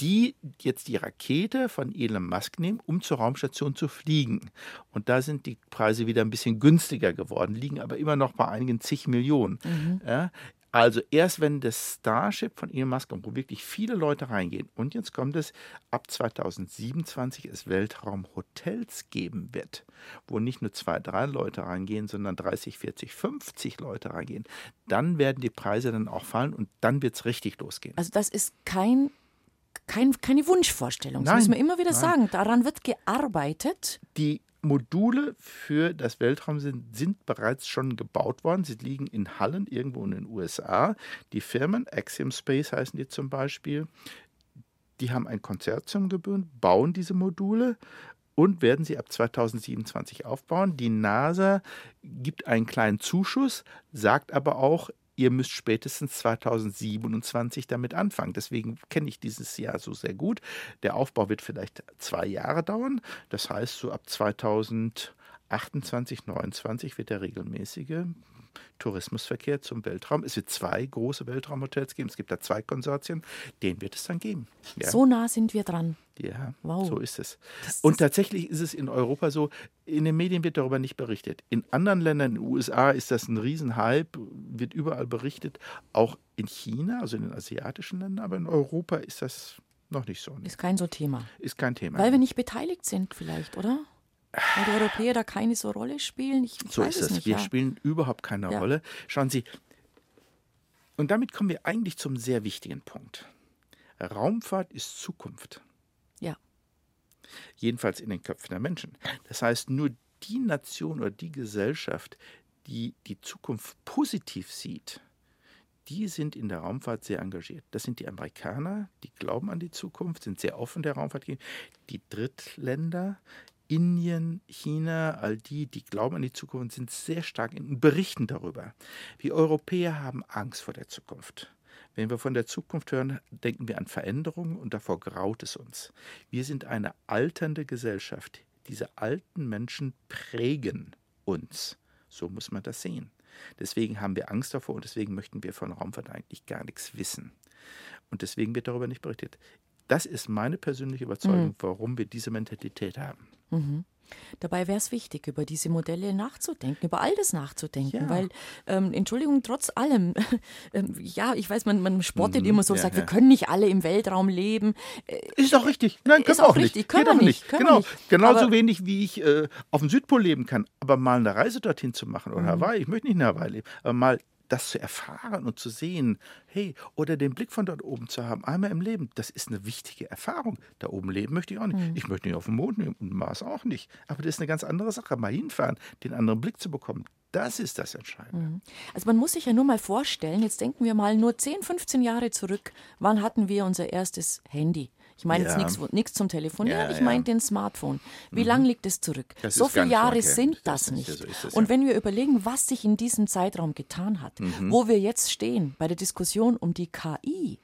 die jetzt die Rakete von Elon Musk nehmen, um zur Raumstation zu fliegen. Und da sind die Preise wieder ein bisschen günstiger geworden, liegen aber immer noch bei einigen zig Millionen. Mhm. Ja, Also erst wenn das Starship von Elon Musk kommt, wo wirklich viele Leute reingehen, und jetzt kommt es, ab 2027 es Weltraumhotels geben wird, wo nicht nur zwei, drei Leute reingehen, sondern 30, 40, 50 Leute reingehen, dann werden die Preise dann auch fallen und dann wird es richtig losgehen. Also das ist kein, kein, keine Wunschvorstellung. Das Nein, müssen wir immer wieder nein. sagen. Daran wird gearbeitet. Die Module für das Weltraum sind, sind bereits schon gebaut worden. Sie liegen in Hallen irgendwo in den USA. Die Firmen, Axiom Space heißen die zum Beispiel, die haben ein Konsortium gebildet, bauen diese Module und werden sie ab 2027 aufbauen. Die NASA gibt einen kleinen Zuschuss, sagt aber auch, ihr müsst spätestens 2027 damit anfangen. Deswegen kenne ich dieses Jahr so sehr gut. Der Aufbau wird vielleicht zwei Jahre dauern. Das heißt, so ab 2028, 2029 wird der regelmäßige Tourismusverkehr zum Weltraum. Es wird zwei große Weltraumhotels geben. Es gibt da zwei Konsortien. Den wird es dann geben. Ja. So nah sind wir dran. Ja, Wow. so ist es. Das Und tatsächlich ist es in Europa so, in den Medien wird darüber nicht berichtet. In anderen Ländern, in den USA ist das ein Riesenhype, wird überall berichtet, auch in China, also in den asiatischen Ländern, aber in Europa ist das noch nicht so. Ist kein so Thema. Ist kein Thema. Weil wir nicht beteiligt sind vielleicht, oder? Weil die Europäer da keine so Rolle spielen. Ich So weiß ist es. nicht. Wir ja. spielen überhaupt keine Ja. Rolle. Schauen Sie, und damit kommen wir eigentlich zum sehr wichtigen Punkt. Raumfahrt ist Zukunft. ja. jedenfalls in den Köpfen der Menschen. Das heißt, nur die Nation oder die Gesellschaft, die die Zukunft positiv sieht, die sind in der Raumfahrt sehr engagiert. Das sind die Amerikaner, die glauben an die Zukunft, sind sehr offen der Raumfahrt. Die Drittländer, Indien, China, all die, die glauben an die Zukunft, sind sehr stark in berichten darüber. Wir Europäer haben Angst vor der Zukunft. Wenn wir von der Zukunft hören, denken wir an Veränderungen und davor graut es uns. Wir sind eine alternde Gesellschaft. Diese alten Menschen prägen uns. So muss man das sehen. Deswegen haben wir Angst davor und deswegen möchten wir von Raumfahrt eigentlich gar nichts wissen. Und deswegen wird darüber nicht berichtet. Das ist meine persönliche Überzeugung, warum wir diese Mentalität haben. Dabei wäre es wichtig, über diese Modelle nachzudenken, über all das nachzudenken, Ja. weil, ähm, Entschuldigung, trotz allem, ähm, ja, ich weiß, man, man spottet Mhm, immer so, ja, sagt, ja. wir können nicht alle im Weltraum leben. Äh, Ist auch richtig. Nein, können wir auch auch nicht. richtig. Können Geht wir auch nicht. Können wir genau. nicht. Genauso Aber- wenig, wie ich äh, auf dem Südpol leben kann. Aber mal eine Reise dorthin zu machen Mhm. oder Hawaii, ich möchte nicht in Hawaii leben, aber mal das zu erfahren und zu sehen, hey, oder den Blick von dort oben zu haben, einmal im Leben, das ist eine wichtige Erfahrung. Da oben leben möchte ich auch nicht. Mhm. Ich möchte nicht auf dem Mond nehmen und Mars auch nicht. Aber das ist eine ganz andere Sache, mal hinfahren, den anderen Blick zu bekommen. Das ist das Entscheidende. Also man muss sich ja nur mal vorstellen, jetzt denken wir mal nur 10, 15 Jahre zurück, wann hatten wir unser erstes Handy? Ich meine jetzt Ja. nichts nichts zum Telefonieren, Ja, ich ja. Mhm. meine den Smartphone. Wie lang liegt es zurück? Das so viele so Jahre lange her. sind Das das nicht. so es, Und wenn wir überlegen, was sich in diesem Zeitraum getan hat, Mhm. wo wir jetzt stehen bei der Diskussion um die KI,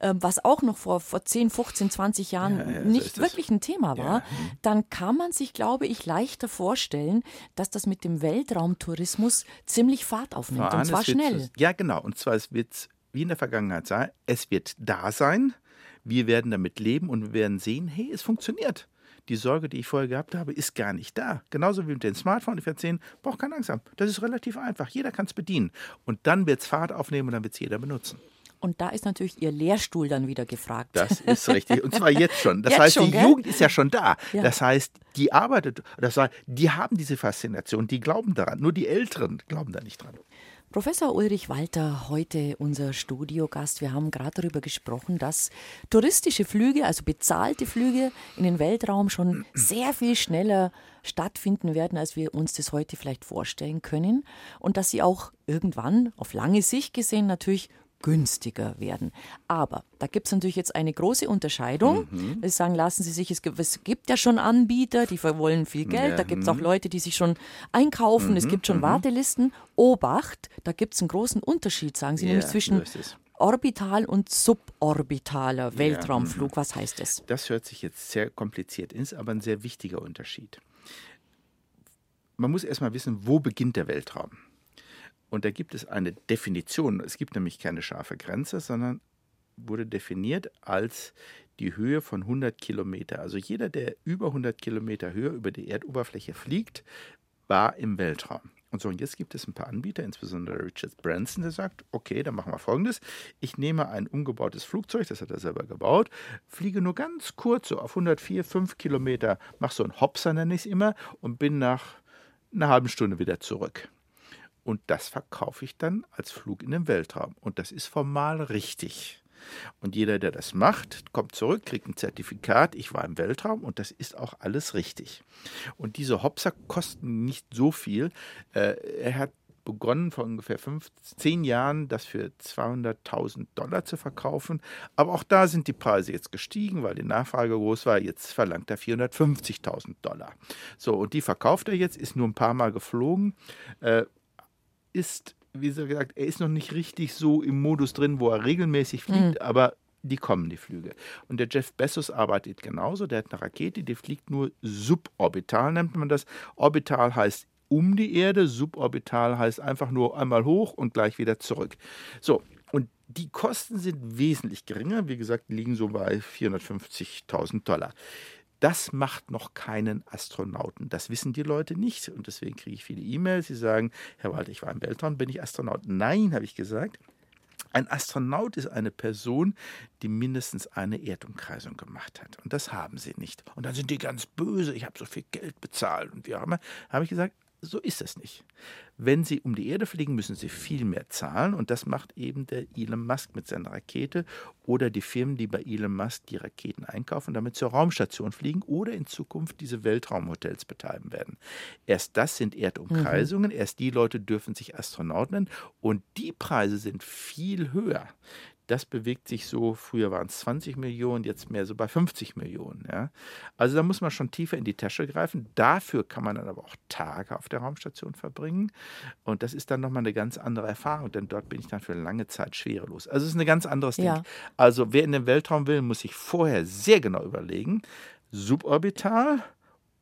ähm, was auch noch vor, vor 10, 15, 20 Jahren Ja, ja, so nicht es. wirklich ein Thema war, mhm. dann kann man sich, glaube ich, leichter vorstellen, dass das mit dem Weltraumtourismus ziemlich Fahrt aufnimmt. Und zwar es wird schnell. so- Ja, genau. Und zwar, es wird wie in der Vergangenheit sein, es wird da sein, wir werden damit leben und wir werden sehen, hey, es funktioniert. Die Sorge, die ich vorher gehabt habe, ist gar nicht da. Genauso wie mit dem Smartphone. Ich werde sehen, braucht keine Angst haben. Das ist relativ einfach. Jeder kann es bedienen. Und dann wird es Fahrt aufnehmen und dann wird es jeder benutzen. Und da ist natürlich Ihr Lehrstuhl dann wieder gefragt. Das ist richtig. Und zwar jetzt schon. Das Jetzt heißt, schon, die gell? Jugend ist ja schon da. Ja. Das heißt, die arbeitet, das heißt, die haben diese Faszination, die glauben daran. Nur die Älteren glauben da nicht dran. Professor Ulrich Walter, heute unser Studiogast. Wir haben gerade darüber gesprochen, dass touristische Flüge, also bezahlte Flüge in den Weltraum schon sehr viel schneller stattfinden werden, als wir uns das heute vielleicht vorstellen können. Und dass sie auch irgendwann auf lange Sicht gesehen natürlich günstiger werden. Aber da gibt es natürlich jetzt eine große Unterscheidung. Mhm. Wir sagen, lassen Sie sich, es gibt, es gibt ja schon Anbieter, die wollen viel Geld, Ja, da gibt es mhm. auch Leute, die sich schon einkaufen, es gibt schon Wartelisten. Obacht, da gibt es einen großen Unterschied, sagen Sie, Ja, nämlich zwischen orbital und suborbitaler Weltraumflug. mhm. Was heißt das? Das hört sich jetzt sehr kompliziert, ist aber ein sehr wichtiger Unterschied. Man muss erstmal wissen, wo beginnt der Weltraum? Und da gibt es eine Definition. Es gibt nämlich keine scharfe Grenze, sondern wurde definiert als die Höhe von 100 Kilometer. Also jeder, der über 100 Kilometer Höhe über die Erdoberfläche fliegt, war im Weltraum. Und so, und jetzt gibt es ein paar Anbieter, insbesondere Richard Branson, der sagt, okay, dann machen wir folgendes. Ich nehme ein umgebautes Flugzeug, das hat er selber gebaut, fliege nur ganz kurz, so auf 104, 5 Kilometer, mache so einen Hopser, nenne ich es immer, und bin nach einer halben Stunde wieder zurück. Und das verkaufe ich dann als Flug in den Weltraum. Und das ist formal richtig. Und jeder, der das macht, kommt zurück, kriegt ein Zertifikat, ich war im Weltraum und das ist auch alles richtig. Und diese Hopser kosten nicht so viel. Äh, er hat begonnen vor ungefähr fünf, zehn Jahren, das für 200.000 Dollar zu verkaufen. Aber auch da sind die Preise jetzt gestiegen, weil die Nachfrage groß war. Jetzt verlangt er 450.000 Dollar. So, und die verkauft er jetzt, ist nur ein paar Mal geflogen. Äh, ist, wie gesagt, er ist noch nicht richtig so im Modus drin, wo er regelmäßig fliegt, mhm. aber die kommen, die Flüge. Und der Jeff Bezos arbeitet genauso. Der hat eine Rakete, die fliegt nur suborbital, nennt man das. Orbital heißt um die Erde, suborbital heißt einfach nur einmal hoch und gleich wieder zurück. So, und die Kosten sind wesentlich geringer. Wie gesagt, liegen so bei 450.000 Dollar. Das macht noch keinen Astronauten. Das wissen die Leute nicht. Und deswegen kriege ich viele E-Mails, die sagen, Herr Walter, ich war im Weltraum, bin ich Astronaut? Nein, habe ich gesagt. Ein Astronaut ist eine Person, die mindestens eine Erdumkreisung gemacht hat. Und das haben sie nicht. Und dann sind die ganz böse, ich habe so viel Geld bezahlt und wie auch immer. Habe ich gesagt, so ist es nicht. Wenn Sie um die Erde fliegen, müssen Sie viel mehr zahlen und das macht eben der Elon Musk mit seiner Rakete oder die Firmen, die bei Elon Musk die Raketen einkaufen, damit zur Raumstation fliegen oder in Zukunft diese Weltraumhotels betreiben werden. Erst das sind Erdumkreisungen, mhm. erst die Leute dürfen sich Astronauten nennen und die Preise sind viel höher das bewegt sich so, früher waren es 20 Millionen, jetzt mehr so bei 50 Millionen. Ja. Also da muss man schon tiefer in die Tasche greifen. Dafür kann man dann aber auch Tage auf der Raumstation verbringen. Und das ist dann nochmal eine ganz andere Erfahrung, denn dort bin ich dann für lange Zeit schwerelos. Also es ist ein ganz anderes ja. Ding. Also wer in den Weltraum will, muss sich vorher sehr genau überlegen, suborbital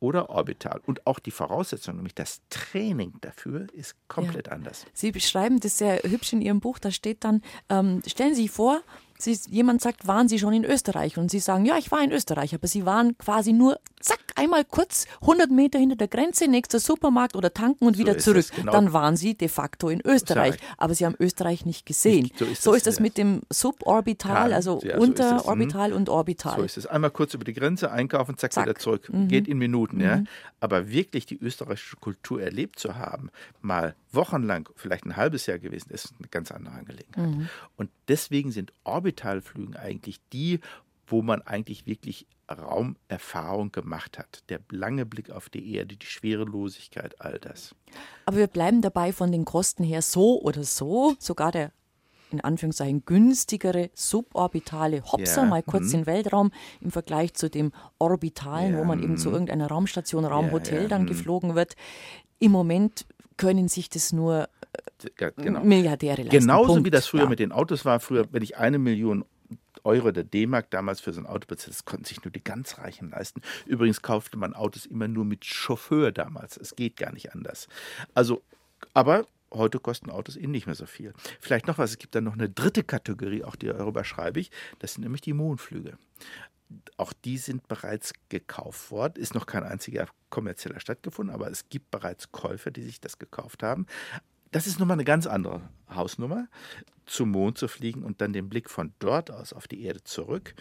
oder orbital. Und auch die Voraussetzung, nämlich das Training dafür, ist komplett ja. anders. Sie beschreiben das sehr hübsch in Ihrem Buch. Da steht dann, ähm, stellen Sie sich vor, Sie, jemand sagt, waren Sie schon in Österreich? Und Sie sagen, ja, ich war in Österreich, aber Sie waren quasi nur, zack, einmal kurz 100 Meter hinter der Grenze, nächster Supermarkt oder tanken und so wieder zurück. Genau. Dann waren Sie de facto in Österreich, aber Sie haben Österreich nicht gesehen. Nicht, so ist, so ist das, mit dem Suborbital, ja, also ja, Unterorbital so und Orbital. So ist es. Einmal kurz über die Grenze einkaufen, zack, zack. wieder zurück. Mhm. Geht in Minuten, mhm. ja. Aber wirklich die österreichische Kultur erlebt zu haben, mal wochenlang, vielleicht ein halbes Jahr gewesen, ist eine ganz andere Angelegenheit. Mhm. Und deswegen sind Orbitalflügen eigentlich die, wo man eigentlich wirklich Raumerfahrung gemacht hat. Der lange Blick auf die Erde, die Schwerelosigkeit, all das. Aber wir bleiben dabei von den Kosten her so oder so. Sogar der in Anführungszeichen günstigere suborbitale Hopser, ja, mal kurz in mhm. den Weltraum im Vergleich zu dem orbitalen, ja, wo man eben zu mhm. irgendeiner Raumstation, Raumhotel ja, dann mhm. geflogen wird. Im Moment können sich das nur äh, genau. Milliardäre leisten. Genauso Punkt. wie das früher mit den Autos war. Früher, wenn ich eine Million Euro der D-Mark damals für so ein Auto bezahlt. Das konnten sich nur die ganz Reichen leisten. Übrigens kaufte man Autos immer nur mit Chauffeur damals. Es geht gar nicht anders. Also, aber heute kosten Autos eben nicht mehr so viel. Vielleicht noch was, es gibt dann noch eine dritte Kategorie, auch darüber schreibe ich, das sind nämlich die Mondflüge. Auch die sind bereits gekauft worden, ist noch kein einziger kommerzieller stattgefunden, aber es gibt bereits Käufer, die sich das gekauft haben. Das ist nun mal eine ganz andere Hausnummer, zum Mond zu fliegen und dann den Blick von dort aus auf die Erde zurück.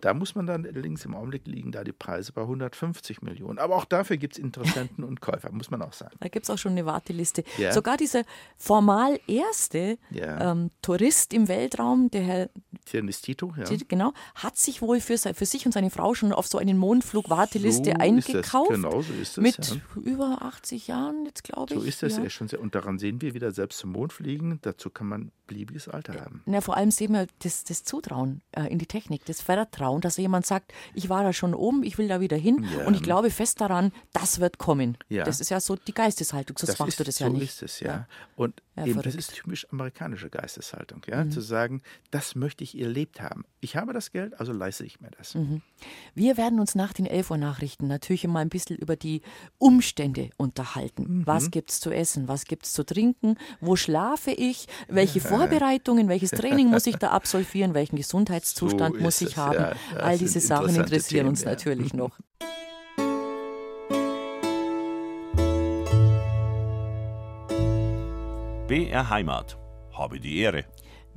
Da muss man dann links im Augenblick liegen, da die Preise bei 150 Millionen. Aber auch dafür gibt es Interessenten und Käufer, muss man auch sagen. Da gibt es auch schon eine Warteliste. Ja. Sogar dieser formal erste ja. ähm, Tourist im Weltraum, der Herr Tito, ja. genau, hat sich wohl für, für, sich und seine Frau schon auf so einen Mondflug-Warteliste so eingekauft. Genau so ist es. Mit ja. über 80 Jahren jetzt, glaube ich. So ist es ja. schon sehr. Und daran sehen wir wieder, selbst zum Mond fliegen, dazu kann man beliebiges Alter haben. Na, vor allem sehen wir das, das Zutrauen äh, in die Technik, das Vertrauen, dass jemand sagt, ich war da schon oben, ich will da wieder hin ja. und ich glaube fest daran, das wird kommen. Ja. Das ist ja so die Geisteshaltung, sonst machst ist, du das ja so nicht. So ist es, ja. ja. Und eben, das ist typisch amerikanische Geisteshaltung, ja, mhm. zu sagen, das möchte ich erlebt haben. Ich habe das Geld, also leiste ich mir das. Mhm. Wir werden uns nach den 11 Uhr Nachrichten natürlich mal ein bisschen über die Umstände unterhalten. Mhm. Was gibt es zu essen, was gibt es zu trinken, wo schlafe ich, welche Vorbereitungen, welches Training muss ich da absolvieren, welchen Gesundheitszustand so muss ich es, haben. Ja, All diese Sachen interessieren Themen, uns ja. natürlich noch. BR Heimat. Habe die Ehre.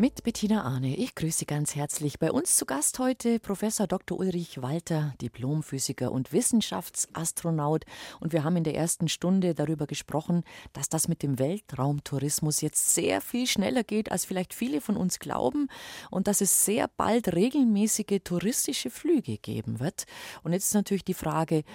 Mit Bettina Arne. Ich grüße ganz herzlich. Bei uns zu Gast heute Professor Dr. Ulrich Walter, Diplomphysiker und Wissenschaftsastronaut. Und wir haben in der ersten Stunde darüber gesprochen, dass das mit dem Weltraumtourismus jetzt sehr viel schneller geht, als vielleicht viele von uns glauben. Und dass es sehr bald regelmäßige touristische Flüge geben wird. Und jetzt ist natürlich die Frage,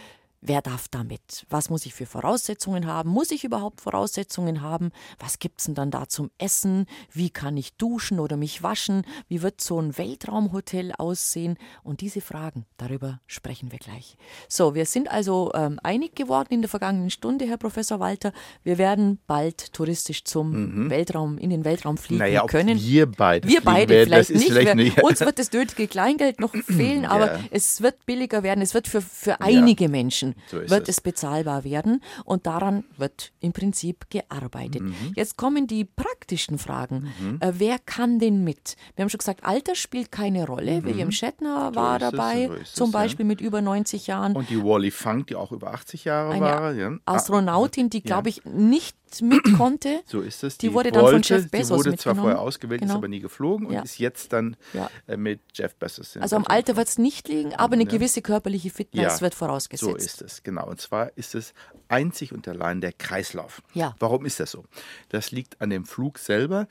Wer darf damit? Was muss ich für Voraussetzungen haben? Muss ich überhaupt Voraussetzungen haben? Was gibt es denn dann da zum Essen? Wie kann ich duschen oder mich waschen? Wie wird so ein Weltraumhotel aussehen? Und diese Fragen, darüber sprechen wir gleich. So, wir sind also ähm, einig geworden in der vergangenen Stunde, Herr Professor Walter. Wir werden bald touristisch zum mhm. Weltraum, in den Weltraum fliegen naja, können. Wir beide. Wir beide werden, vielleicht nicht. Vielleicht nicht. uns wird das nötige Kleingeld noch fehlen, aber ja. es wird billiger werden. Es wird für, für einige ja. Menschen so wird es. es. bezahlbar werden und daran wird im Prinzip gearbeitet. Mhm. Jetzt kommen die praktischen Fragen. Mhm. Äh, wer kann denn mit? Wir haben schon gesagt, Alter spielt keine Rolle. Mhm. William Shatner so war dabei, es, zum Beispiel ja. mit über 90 Jahren. Und die Wally Funk, die auch über 80 Jahre Eine war. Ja. Astronautin, die, glaube ich, nicht mit konnte. So ist es. Die, die wurde dann wollte, von Jeff Bezos Die wurde zwar vorher ausgewählt, genau. ist aber nie geflogen ja. und ist jetzt dann ja. Äh, mit Jeff Bezos. Also am Alter wird es nicht liegen, aber eine gewisse körperliche Fitness wird vorausgesetzt. So ist es, genau. Und zwar ist es einzig und allein der Kreislauf. Ja. Warum ist das so? Das liegt an dem Flug selber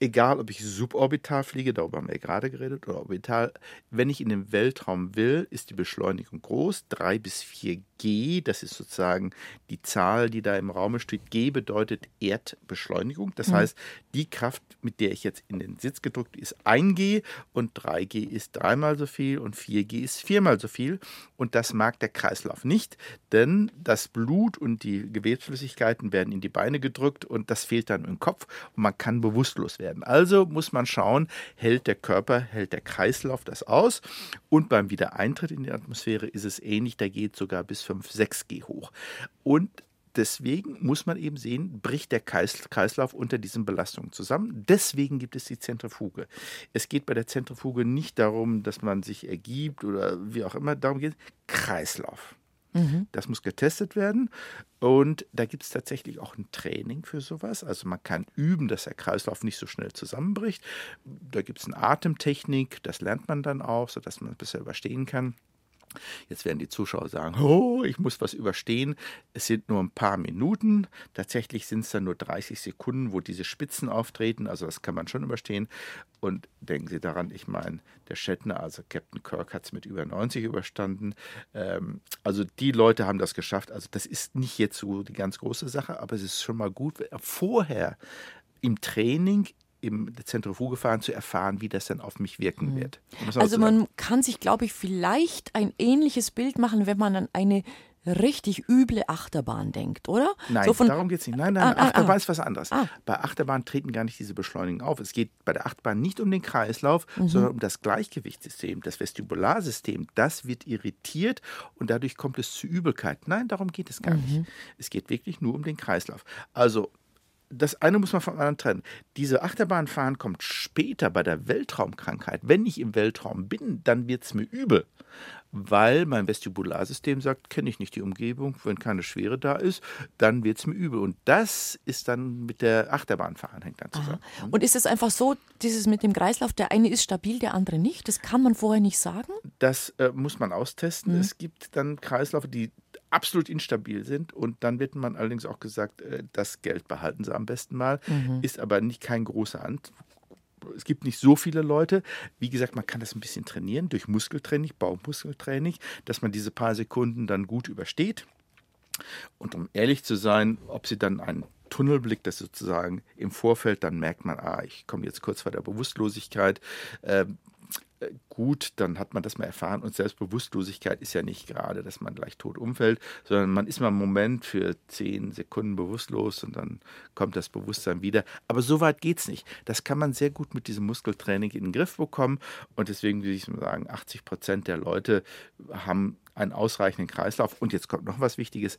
egal ob ich suborbital fliege, darüber haben wir gerade geredet, oder orbital, wenn ich in den Weltraum will, ist die Beschleunigung groß, 3 bis 4 G, das ist sozusagen die Zahl, die da im Raum steht. G bedeutet Erdbeschleunigung, das mhm. heißt, die Kraft, mit der ich jetzt in den Sitz gedrückt ist 1 G und 3 G ist dreimal so viel und 4 G ist viermal so viel und das mag der Kreislauf nicht, denn das Blut und die Gewebsflüssigkeiten werden in die Beine gedrückt und das fehlt dann im Kopf und man kann bewusstlos werden werden. Also muss man schauen, hält der Körper, hält der Kreislauf das aus. Und beim Wiedereintritt in die Atmosphäre ist es ähnlich, da geht sogar bis 5, 6 G hoch. Und deswegen muss man eben sehen, bricht der Kreislauf unter diesen Belastungen zusammen. Deswegen gibt es die Zentrifuge. Es geht bei der Zentrifuge nicht darum, dass man sich ergibt oder wie auch immer, darum geht es Kreislauf. Mhm. Das muss getestet werden. Und da gibt es tatsächlich auch ein Training für sowas. Also man kann üben, dass der Kreislauf nicht so schnell zusammenbricht. Da gibt es eine Atemtechnik, das lernt man dann auch, sodass man es besser überstehen kann. Jetzt werden die Zuschauer sagen, oh, ich muss was überstehen. Es sind nur ein paar Minuten. Tatsächlich sind es dann nur 30 Sekunden, wo diese Spitzen auftreten. Also das kann man schon überstehen. Und denken Sie daran, ich meine, der Shatner, also Captain Kirk, hat es mit über 90 überstanden. Ähm, also die Leute haben das geschafft. Also das ist nicht jetzt so die ganz große Sache, aber es ist schon mal gut, vorher im Training im Zentrifugefahren zu erfahren, wie das dann auf mich wirken mhm. wird. Also man kann sich, glaube ich, vielleicht ein ähnliches Bild machen, wenn man an eine richtig üble Achterbahn denkt, oder? Nein, so darum geht es nicht. Nein, nein, ah, ah Achterbahn ah, ist was anderes. Ah. Bei Achterbahn treten gar nicht diese Beschleunigung auf. Es geht bei der Achterbahn nicht um den Kreislauf, mhm. sondern um das Gleichgewichtssystem, das Vestibularsystem. Das wird irritiert und dadurch kommt es zu Übelkeit. Nein, darum geht es gar mhm. nicht. Es geht wirklich nur um den Kreislauf. Also das eine muss man vom anderen trennen. Diese Achterbahnfahren kommt später bei der Weltraumkrankheit. Wenn ich im Weltraum bin, dann wird es mir übel, weil mein Vestibularsystem sagt, kenne ich nicht die Umgebung, wenn keine Schwere da ist, dann wird es mir übel. Und das ist dann mit der Achterbahnfahren hängt dann zusammen. Aha. Und ist es einfach so, dieses mit dem Kreislauf, der eine ist stabil, der andere nicht? Das kann man vorher nicht sagen? Das äh, muss man austesten. Mhm. Es gibt dann Kreislaufe, die absolut instabil sind. Und dann wird man allerdings auch gesagt, äh, das Geld behalten sie am besten mal. Mhm. Ist aber nicht kein großer Ant es gibt nicht so viele Leute. Wie gesagt, man kann das ein bisschen trainieren durch Muskeltraining, Baumuskeltraining, dass man diese paar Sekunden dann gut übersteht. Und um ehrlich zu sein, ob sie dann einen Tunnelblick, das sozusagen im Vorfeld, dann merkt man, ah, ich komme jetzt kurz vor der Bewusstlosigkeit. Äh, gut, dann hat man das mal erfahren. Und Selbstbewusstlosigkeit ist ja nicht gerade, dass man gleich tot umfällt, sondern man ist mal einen Moment für zehn Sekunden bewusstlos und dann kommt das Bewusstsein wieder. Aber so weit geht es nicht. Das kann man sehr gut mit diesem Muskeltraining in den Griff bekommen. Und deswegen würde ich sagen, 80 Prozent der Leute haben einen ausreichenden Kreislauf. Und jetzt kommt noch was Wichtiges.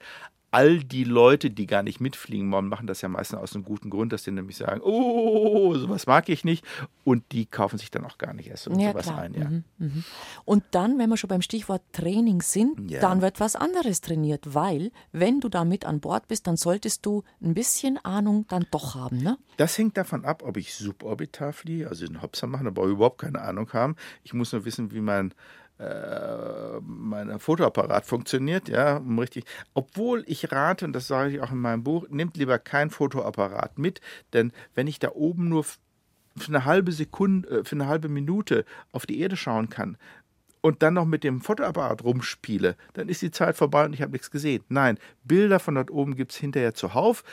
All die Leute, die gar nicht mitfliegen wollen, machen das ja meistens aus einem guten Grund, dass die nämlich sagen, oh, sowas mag ich nicht. Und die kaufen sich dann auch gar nicht erst so Ja, sowas klar. ein. Ja. Mhm, mhm. Und dann, wenn wir schon beim Stichwort Training sind, Ja. dann wird was anderes trainiert, weil wenn du da mit an Bord bist, dann solltest du ein bisschen Ahnung dann doch haben, ne? Das hängt davon ab, ob ich suborbital fliege, also den Hopser machen, ich überhaupt keine Ahnung haben. Ich muss nur wissen, wie mein, äh, mein Fotoapparat funktioniert, ja, um richtig. Obwohl ich rate, und das sage ich auch in meinem Buch, nehmt lieber kein Fotoapparat mit, denn wenn ich da oben nur für eine halbe Sekunde, äh, für eine halbe Minute auf die Erde schauen kann, und dann noch mit dem Fotoapparat rumspiele, dann ist die Zeit vorbei und ich habe nichts gesehen. Nein, Bilder von dort oben gibt es hinterher zuhauf.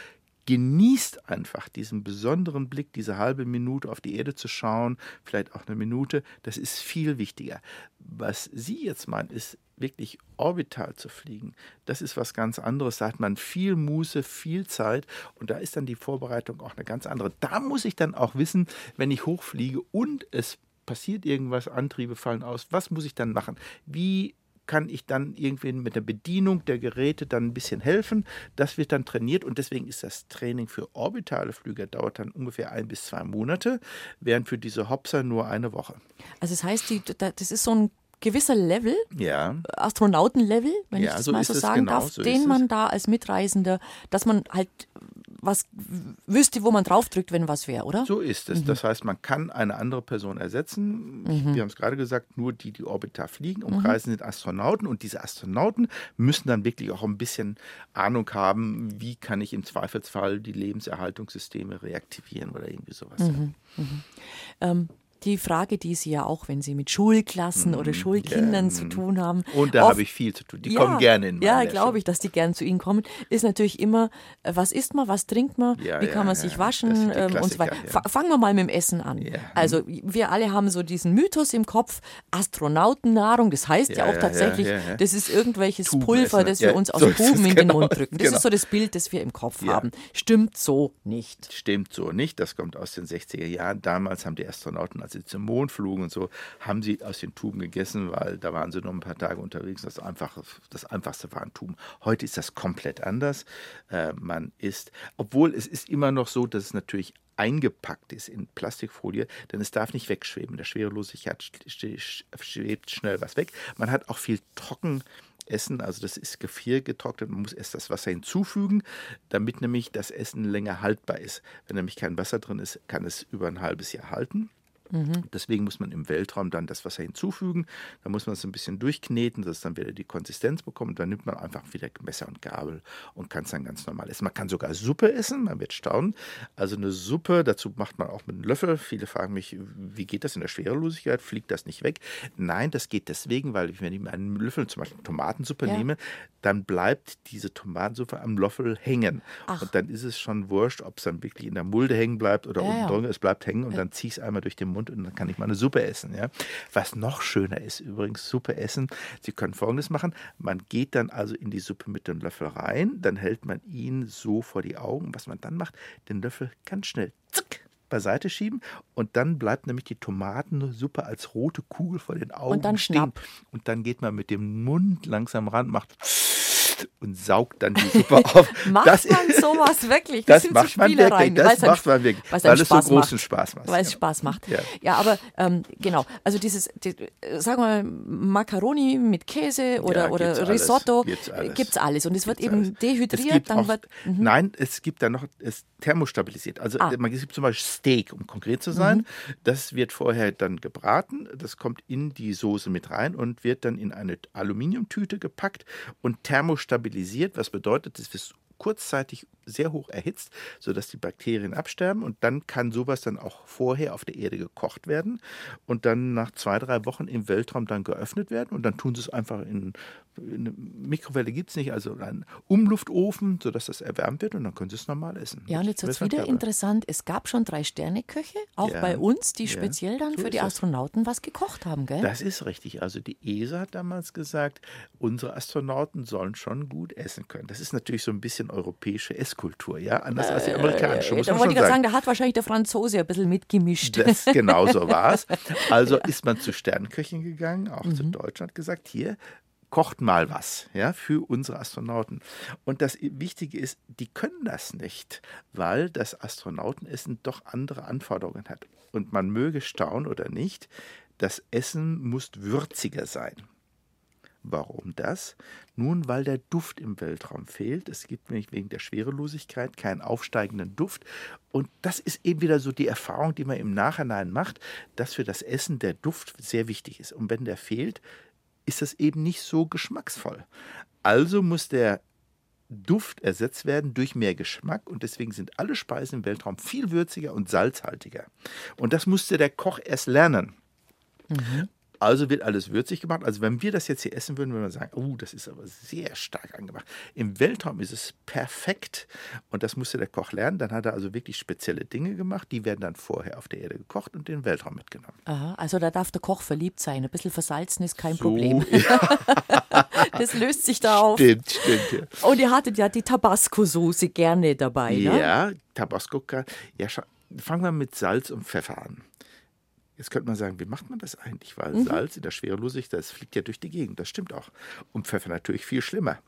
Genießt einfach diesen besonderen Blick, diese halbe Minute auf die Erde zu schauen, vielleicht auch eine Minute. Das ist viel wichtiger. Was Sie jetzt meinen, ist wirklich orbital zu fliegen. Das ist was ganz anderes. Da hat man viel Muße, viel Zeit und da ist dann die Vorbereitung auch eine ganz andere. Da muss ich dann auch wissen, wenn ich hochfliege und es passiert irgendwas, Antriebe fallen aus, was muss ich dann machen? Wie kann ich dann irgendwie mit der Bedienung der Geräte dann ein bisschen helfen? Das wird dann trainiert und deswegen ist das Training für orbitale Flüge dauert dann ungefähr ein bis zwei Monate, während für diese Hopser nur eine Woche. Also das heißt, die, da- das ist so ein gewisser Level, Ja, Astronautenlevel, wenn Ja, ich das so mal so sagen genau, darf, so den man da als Mitreisender, dass man halt was wüsste, wo man draufdrückt, wenn was wäre, oder? so ist es. Das heißt, man kann eine andere Person ersetzen. Ich, wir haben es gerade gesagt, nur die, die orbital fliegen, umkreisen sind Astronauten und diese Astronauten müssen dann wirklich auch ein bisschen Ahnung haben, wie kann ich im Zweifelsfall die Lebenserhaltungssysteme reaktivieren oder irgendwie sowas. Ähm, die Frage, die Sie ja auch, wenn Sie mit Schulklassen oder Schulkindern ja, zu mhm. tun haben. Und da habe ich viel zu tun. Die kommen gerne in meine Ja, glaube ich, dass die gerne zu Ihnen kommen. Ist natürlich immer, äh, was isst man, was trinkt man, Ja, wie ja, kann man ja, sich waschen ähm, und so weiter. ja. Fa- Fangen wir mal mit dem Essen an. Ja. Also wir alle haben so diesen Mythos im Kopf, Astronautennahrung, das heißt ja, Ja, auch ja, tatsächlich, ja, ja, ja. das ist irgendwelches Tuben Pulver, essen, das wir ja, uns aus so Buben in den genau, Mund drücken. Das genau. ist so das Bild, das wir im Kopf Ja. haben. Stimmt so nicht. Stimmt so nicht. Das kommt aus den 60er Jahren. Damals haben die Astronauten, als sie zum Mond flogen und so, haben sie aus den Tuben gegessen, weil da waren sie nur ein paar Tage unterwegs. Das, einfach, das Einfachste waren Tuben. Heute ist das komplett anders. Äh, man isst, obwohl es ist immer noch so, dass es natürlich eingepackt ist in Plastikfolie, denn es darf nicht wegschweben. Der Schwerelosigkeit sch- sch- schwebt schnell was weg. Man hat auch viel trocken Essen, also das ist gefriergetrocknet, man muss erst das Wasser hinzufügen, damit nämlich das Essen länger haltbar ist. Wenn nämlich kein Wasser drin ist, kann es über ein halbes Jahr halten. Deswegen muss man im Weltraum dann das Wasser hinzufügen. Da muss man es ein bisschen durchkneten, dass es dann wieder die Konsistenz bekommt. Dann nimmt man einfach wieder Messer und Gabel und kann es dann ganz normal essen. Man kann sogar Suppe essen, man wird staunen. Also eine Suppe, dazu macht man auch mit einem Löffel. Viele fragen mich, wie geht das in der Schwerelosigkeit? Fliegt das nicht weg? Nein, das geht deswegen, weil wenn ich mit einem Löffel zum Beispiel Tomatensuppe Ja. nehme, dann bleibt diese Tomatensuppe am Löffel hängen. Ach. Und dann ist es schon wurscht, ob es dann wirklich in der Mulde hängen bleibt oder Ja, unten ja. drin, es bleibt hängen und dann ziehe ich es einmal durch den Mund und dann kann ich mal eine Suppe essen. Ja? Was noch schöner ist, übrigens Suppe essen, Sie können folgendes machen, man geht dann also in die Suppe mit dem Löffel rein, dann hält man ihn so vor die Augen. Was man dann macht, den Löffel ganz schnell zack, beiseite schieben und dann bleibt nämlich die Tomatensuppe als rote Kugel vor den Augen Und dann stehen. schnapp. Und dann geht man mit dem Mund langsam ran, macht und saugt dann die Suppe auf. Macht Das- man sowas wirklich? Das sind macht so man wirklich. Das macht man wirklich. Weil einen es so Spaß großen macht. Spaß macht. Weil es ja. Spaß macht. Ja. Ja, aber ähm, genau, also dieses, die, sagen wir mal, Macaroni mit Käse oder, Ja, oder gibt's alles. Risotto, Gibt's alles. gibt es alles. Und es wird Gibt's eben alles. Es dehydriert, dann auch, wird. Mhm. Nein, es gibt da noch, es thermostabilisiert. Also Ah. man es gibt zum Beispiel Steak, um konkret zu sein. Das wird vorher dann gebraten, das kommt in die Soße mit rein und wird dann in eine Aluminiumtüte gepackt und thermostabilisiert, was bedeutet, es wird kurzzeitig sehr hoch erhitzt, sodass die Bakterien absterben und dann kann sowas dann auch vorher auf der Erde gekocht werden und dann nach zwei, drei Wochen im Weltraum dann geöffnet werden und dann tun sie es einfach in, in eine Mikrowelle gibt es nicht, also einen Umluftofen, sodass das erwärmt wird und dann können sie es normal essen. Ja, und jetzt wird es wieder interessant. Es gab schon drei Sterneköche, auch Ja. bei uns, die Ja, speziell dann so für die. Astronauten was gekocht haben, gell? Das ist richtig. Also die ESA hat damals gesagt, unsere Astronauten sollen schon gut essen können. Das ist natürlich so ein bisschen europäische Esskultur, ja, anders als die amerikanische, muss Äh, da wollte ich gerade sagen. da hat wahrscheinlich der Franzose ein bisschen mitgemischt. Das genau so war es. Also ist man zu Sternköchen gegangen, auch Mhm. zu Deutschland gesagt, hier, kocht mal was, ja, für unsere Astronauten. Und das Wichtige ist, die können das nicht, weil das Astronautenessen doch andere Anforderungen hat. Und man möge staunen oder nicht, das Essen muss würziger sein. Warum das? Nun, weil der Duft im Weltraum fehlt. Es gibt nämlich wegen der Schwerelosigkeit keinen aufsteigenden Duft. Und das ist eben wieder so die Erfahrung, die man im Nachhinein macht, dass für das Essen der Duft sehr wichtig ist. Und wenn der fehlt, ist das eben nicht so geschmacksvoll. Also muss der Duft ersetzt werden durch mehr Geschmack und deswegen sind alle Speisen im Weltraum viel würziger und salzhaltiger. Und das musste der Koch erst lernen. Mhm. Also wird alles würzig gemacht. Also wenn wir das jetzt hier essen würden, würden wir sagen, oh, das ist aber sehr stark angemacht. Im Weltraum ist es perfekt und das musste der Koch lernen. Dann hat er also wirklich spezielle Dinge gemacht, die werden dann vorher auf der Erde gekocht und in den Weltraum mitgenommen. Aha, also da darf der Koch verliebt sein. Ein bisschen versalzen ist kein so, Problem. Ja. das löst sich da auf. Stimmt, stimmt. Ja. Und ihr hattet ja die Tabasco-Soße gerne dabei, ne? Ja, Tabasco. Ja, fangen wir mit Salz und Pfeffer an. Jetzt könnte man sagen, wie macht man das eigentlich? Weil mhm. Salz in der Schwerelosigkeit, das fliegt ja durch die Gegend. Das stimmt auch. Und Pfeffer natürlich viel schlimmer.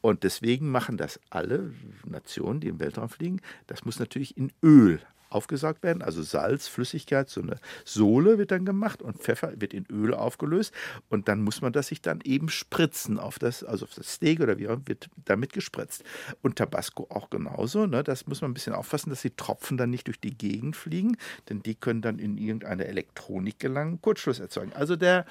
Und deswegen machen das alle Nationen, die im Weltraum fliegen. Das muss natürlich in Öl aufgesaugt werden. Also Salz, Flüssigkeit, so eine Sohle wird dann gemacht und Pfeffer wird in Öl aufgelöst. Und dann muss man das sich dann eben spritzen auf das, also auf das Steak oder wie auch wird damit gespritzt. Und Tabasco auch genauso. Ne? Das muss man ein bisschen aufpassen, dass die Tropfen dann nicht durch die Gegend fliegen, denn die können dann in irgendeine Elektronik gelangen, Kurzschluss erzeugen. Also der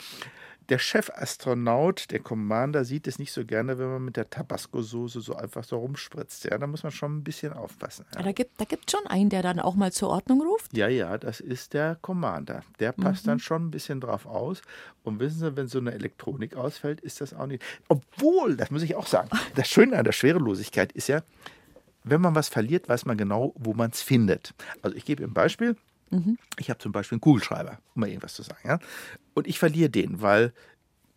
der Chefastronaut, der Commander, sieht es nicht so gerne, wenn man mit der Tabasco-Soße so einfach so rumspritzt. Ja, da muss man schon ein bisschen aufpassen. Ja. da gibt es da schon einen, der dann auch mal zur Ordnung ruft? Ja, ja, das ist der Commander. Der passt mhm. dann schon ein bisschen drauf aus. Und wissen Sie, wenn so eine Elektronik ausfällt, ist das auch nicht. Obwohl, das muss ich auch sagen, das Schöne an der Schwerelosigkeit ist ja, wenn man was verliert, weiß man genau, wo man es findet. Also ich gebe Ihnen ein Beispiel. Mhm. Ich habe zum Beispiel einen Kugelschreiber, um mal irgendwas zu sagen. Ja? Und ich verliere den, weil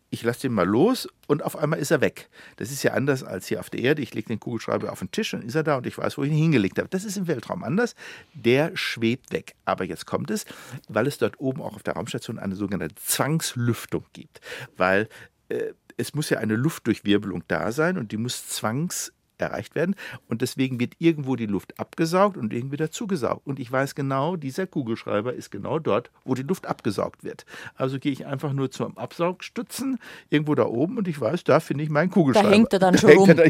ich lasse den mal los und auf einmal ist er weg. Das ist ja anders als hier auf der Erde. Ich lege den Kugelschreiber auf den Tisch und ist er da und ich weiß, wo ich ihn hingelegt habe. Das ist im Weltraum anders. Der schwebt weg. Aber jetzt kommt es, weil es dort oben auch auf der Raumstation eine sogenannte Zwangslüftung gibt. Weil äh, es muss ja eine Luftdurchwirbelung da sein und die muss zwangs erreicht werden. Und deswegen wird irgendwo die Luft abgesaugt und irgendwie wieder zugesaugt. Und ich weiß genau, dieser Kugelschreiber ist genau dort, wo die Luft abgesaugt wird. Also gehe ich einfach nur zum Absaugstützen irgendwo da oben und ich weiß, da finde ich meinen Kugelschreiber. Da hängt er dann schon rum. Da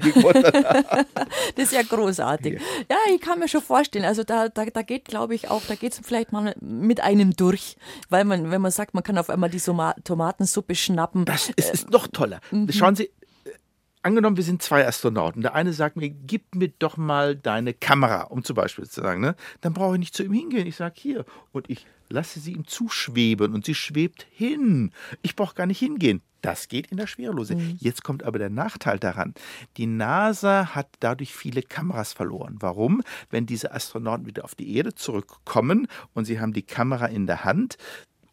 das ist ja großartig. Ja. ja. ich kann mir schon vorstellen. Also da, da, da geht, glaube ich, auch, da geht es vielleicht mal mit einem durch. Weil man, wenn man sagt, man kann auf einmal die Tomatensuppe schnappen. Das ist, ist noch toller. Mhm. Schauen Sie, angenommen, wir sind zwei Astronauten. Der eine sagt mir, gib mir doch mal deine Kamera, um zum Beispiel zu sagen, ne? Dann brauche ich nicht zu ihm hingehen. Ich sage hier. Und ich lasse sie ihm zuschweben und sie schwebt hin. Ich brauche gar nicht hingehen. Das geht in der Schwerelose. Mhm. Jetzt kommt aber der Nachteil daran. Die NASA hat dadurch viele Kameras verloren. Warum? Wenn diese Astronauten wieder auf die Erde zurückkommen und sie haben die Kamera in der Hand,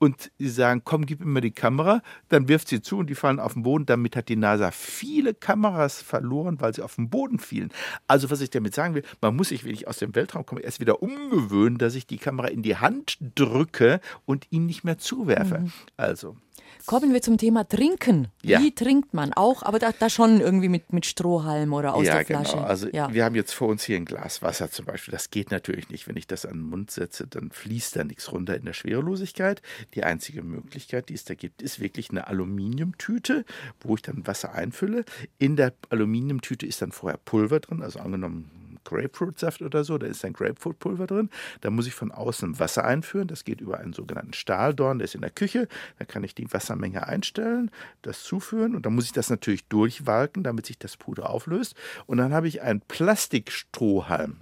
und sie sagen, komm, gib mir die Kamera, dann wirft sie zu und die fallen auf den Boden. Damit hat die NASA viele Kameras verloren, weil sie auf den Boden fielen. Also was ich damit sagen will, man muss sich, wenn ich aus dem Weltraum komme, erst wieder umgewöhnen, dass ich die Kamera in die Hand drücke und ihn nicht mehr zuwerfe. Mhm. Also Kommen wir zum Thema Trinken. Ja. Wie trinkt man? Auch, aber da, da schon irgendwie mit, mit Strohhalm oder aus ja, der Flasche. Genau. Also ja. wir haben jetzt vor uns hier ein Glas Wasser zum Beispiel. Das geht natürlich nicht. Wenn ich das an den Mund setze, dann fließt da nichts runter in der Schwerelosigkeit. Die einzige Möglichkeit, die es da gibt, ist wirklich eine Aluminiumtüte, wo ich dann Wasser einfülle. In der Aluminiumtüte ist dann vorher Pulver drin, also angenommen Grapefruitsaft oder so, da ist ein Grapefruitpulver drin. Da muss ich von außen Wasser einführen. Das geht über einen sogenannten Stahldorn, der ist in der Küche. Da kann ich die Wassermenge einstellen, das zuführen und dann muss ich das natürlich durchwalken, damit sich das Puder auflöst. Und dann habe ich einen Plastikstrohhalm.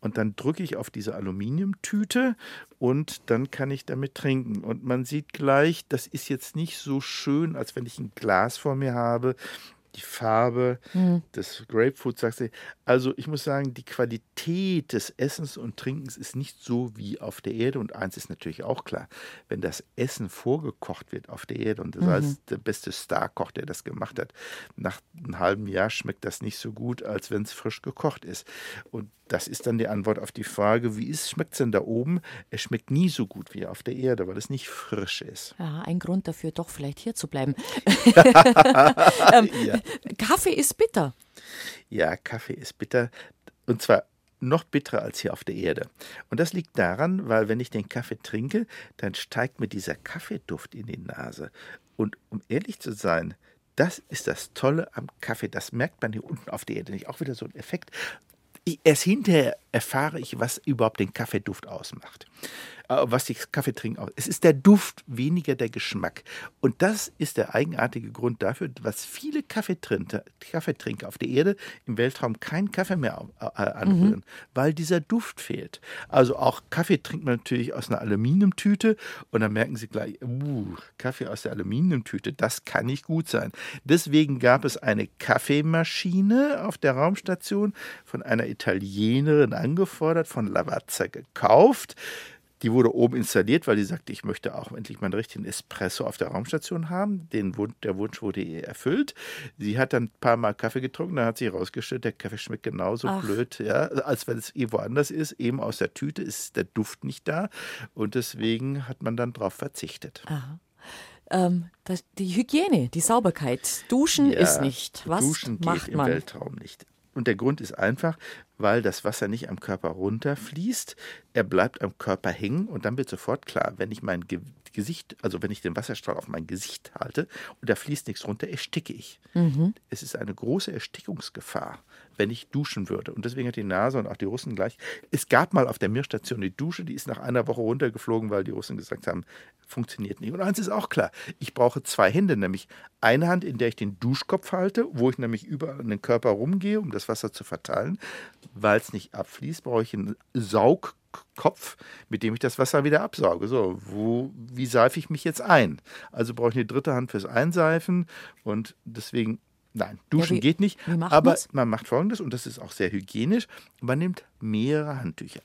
Und dann drücke ich auf diese Aluminiumtüte und dann kann ich damit trinken. Und man sieht gleich, das ist jetzt nicht so schön, als wenn ich ein Glas vor mir habe die Farbe mhm. des Grapefruit, sagst du. Also ich muss sagen, die Qualität des Essens und Trinkens ist nicht so wie auf der Erde. Und eins ist natürlich auch klar, wenn das Essen vorgekocht wird auf der Erde und das mhm. heißt, der beste Starkoch, der das gemacht hat, nach einem halben Jahr schmeckt das nicht so gut, als wenn es frisch gekocht ist. Und das ist dann die Antwort auf die Frage, wie schmeckt es denn da oben? Es schmeckt nie so gut wie auf der Erde, weil es nicht frisch ist. Ja, ein Grund dafür, doch vielleicht hier zu bleiben. ähm, ja. Kaffee ist bitter. Ja, Kaffee ist bitter. Und zwar noch bitterer als hier auf der Erde. Und das liegt daran, weil wenn ich den Kaffee trinke, dann steigt mir dieser Kaffeeduft in die Nase. Und um ehrlich zu sein, das ist das Tolle am Kaffee. Das merkt man hier unten auf der Erde nicht. Auch wieder so ein Effekt. Erst hinterher erfahre ich, was überhaupt den Kaffeeduft ausmacht. Äh, was die Kaffee trinken aus. Es ist der Duft, weniger der Geschmack. Und das ist der eigenartige Grund dafür, was viele Kaffeetrinker, Kaffeetrinker auf der Erde im Weltraum keinen Kaffee mehr äh, anrühren, mhm. weil dieser Duft fehlt. Also auch Kaffee trinkt man natürlich aus einer Aluminiumtüte und dann merken sie gleich, uh, Kaffee aus der Aluminiumtüte, das kann nicht gut sein. Deswegen gab es eine Kaffeemaschine auf der Raumstation von einer Italienerin angefordert, von Lavazza gekauft. Die wurde oben installiert, weil sie sagte, ich möchte auch endlich mal einen richtigen Espresso auf der Raumstation haben. Den, der Wunsch wurde ihr erfüllt. Sie hat dann ein paar Mal Kaffee getrunken, dann hat sie herausgestellt, der Kaffee schmeckt genauso Ach. blöd, ja, als wenn es irgendwo anders ist. Eben aus der Tüte ist der Duft nicht da. Und deswegen hat man dann darauf verzichtet. Aha. Ähm, das, die Hygiene, die Sauberkeit. Duschen ja, ist nicht. Was Duschen macht geht man? im Weltraum nicht. Und der Grund ist einfach, weil das Wasser nicht am Körper runterfließt. Er bleibt am Körper hängen und dann wird sofort klar, wenn ich mein Gesicht, also wenn ich den Wasserstrahl auf mein Gesicht halte und da fließt nichts runter, ersticke ich. Mhm. Es ist eine große Erstickungsgefahr, wenn ich duschen würde. Und deswegen hat die NASA und auch die Russen gleich. Es gab mal auf der Mir-Station die Dusche, die ist nach einer Woche runtergeflogen, weil die Russen gesagt haben, funktioniert nicht. Und eins ist auch klar, ich brauche zwei Hände, nämlich eine Hand, in der ich den Duschkopf halte, wo ich nämlich in den Körper rumgehe, um das Wasser zu verteilen. Weil es nicht abfließt, brauche ich einen Saugkopf, mit dem ich das Wasser wieder absauge. So, wo, wie seife ich mich jetzt ein? Also brauche ich eine dritte Hand fürs Einseifen und deswegen Nein, duschen ja, wie, geht nicht. aber man's? man macht folgendes, und das ist auch sehr hygienisch: man nimmt mehrere Handtücher.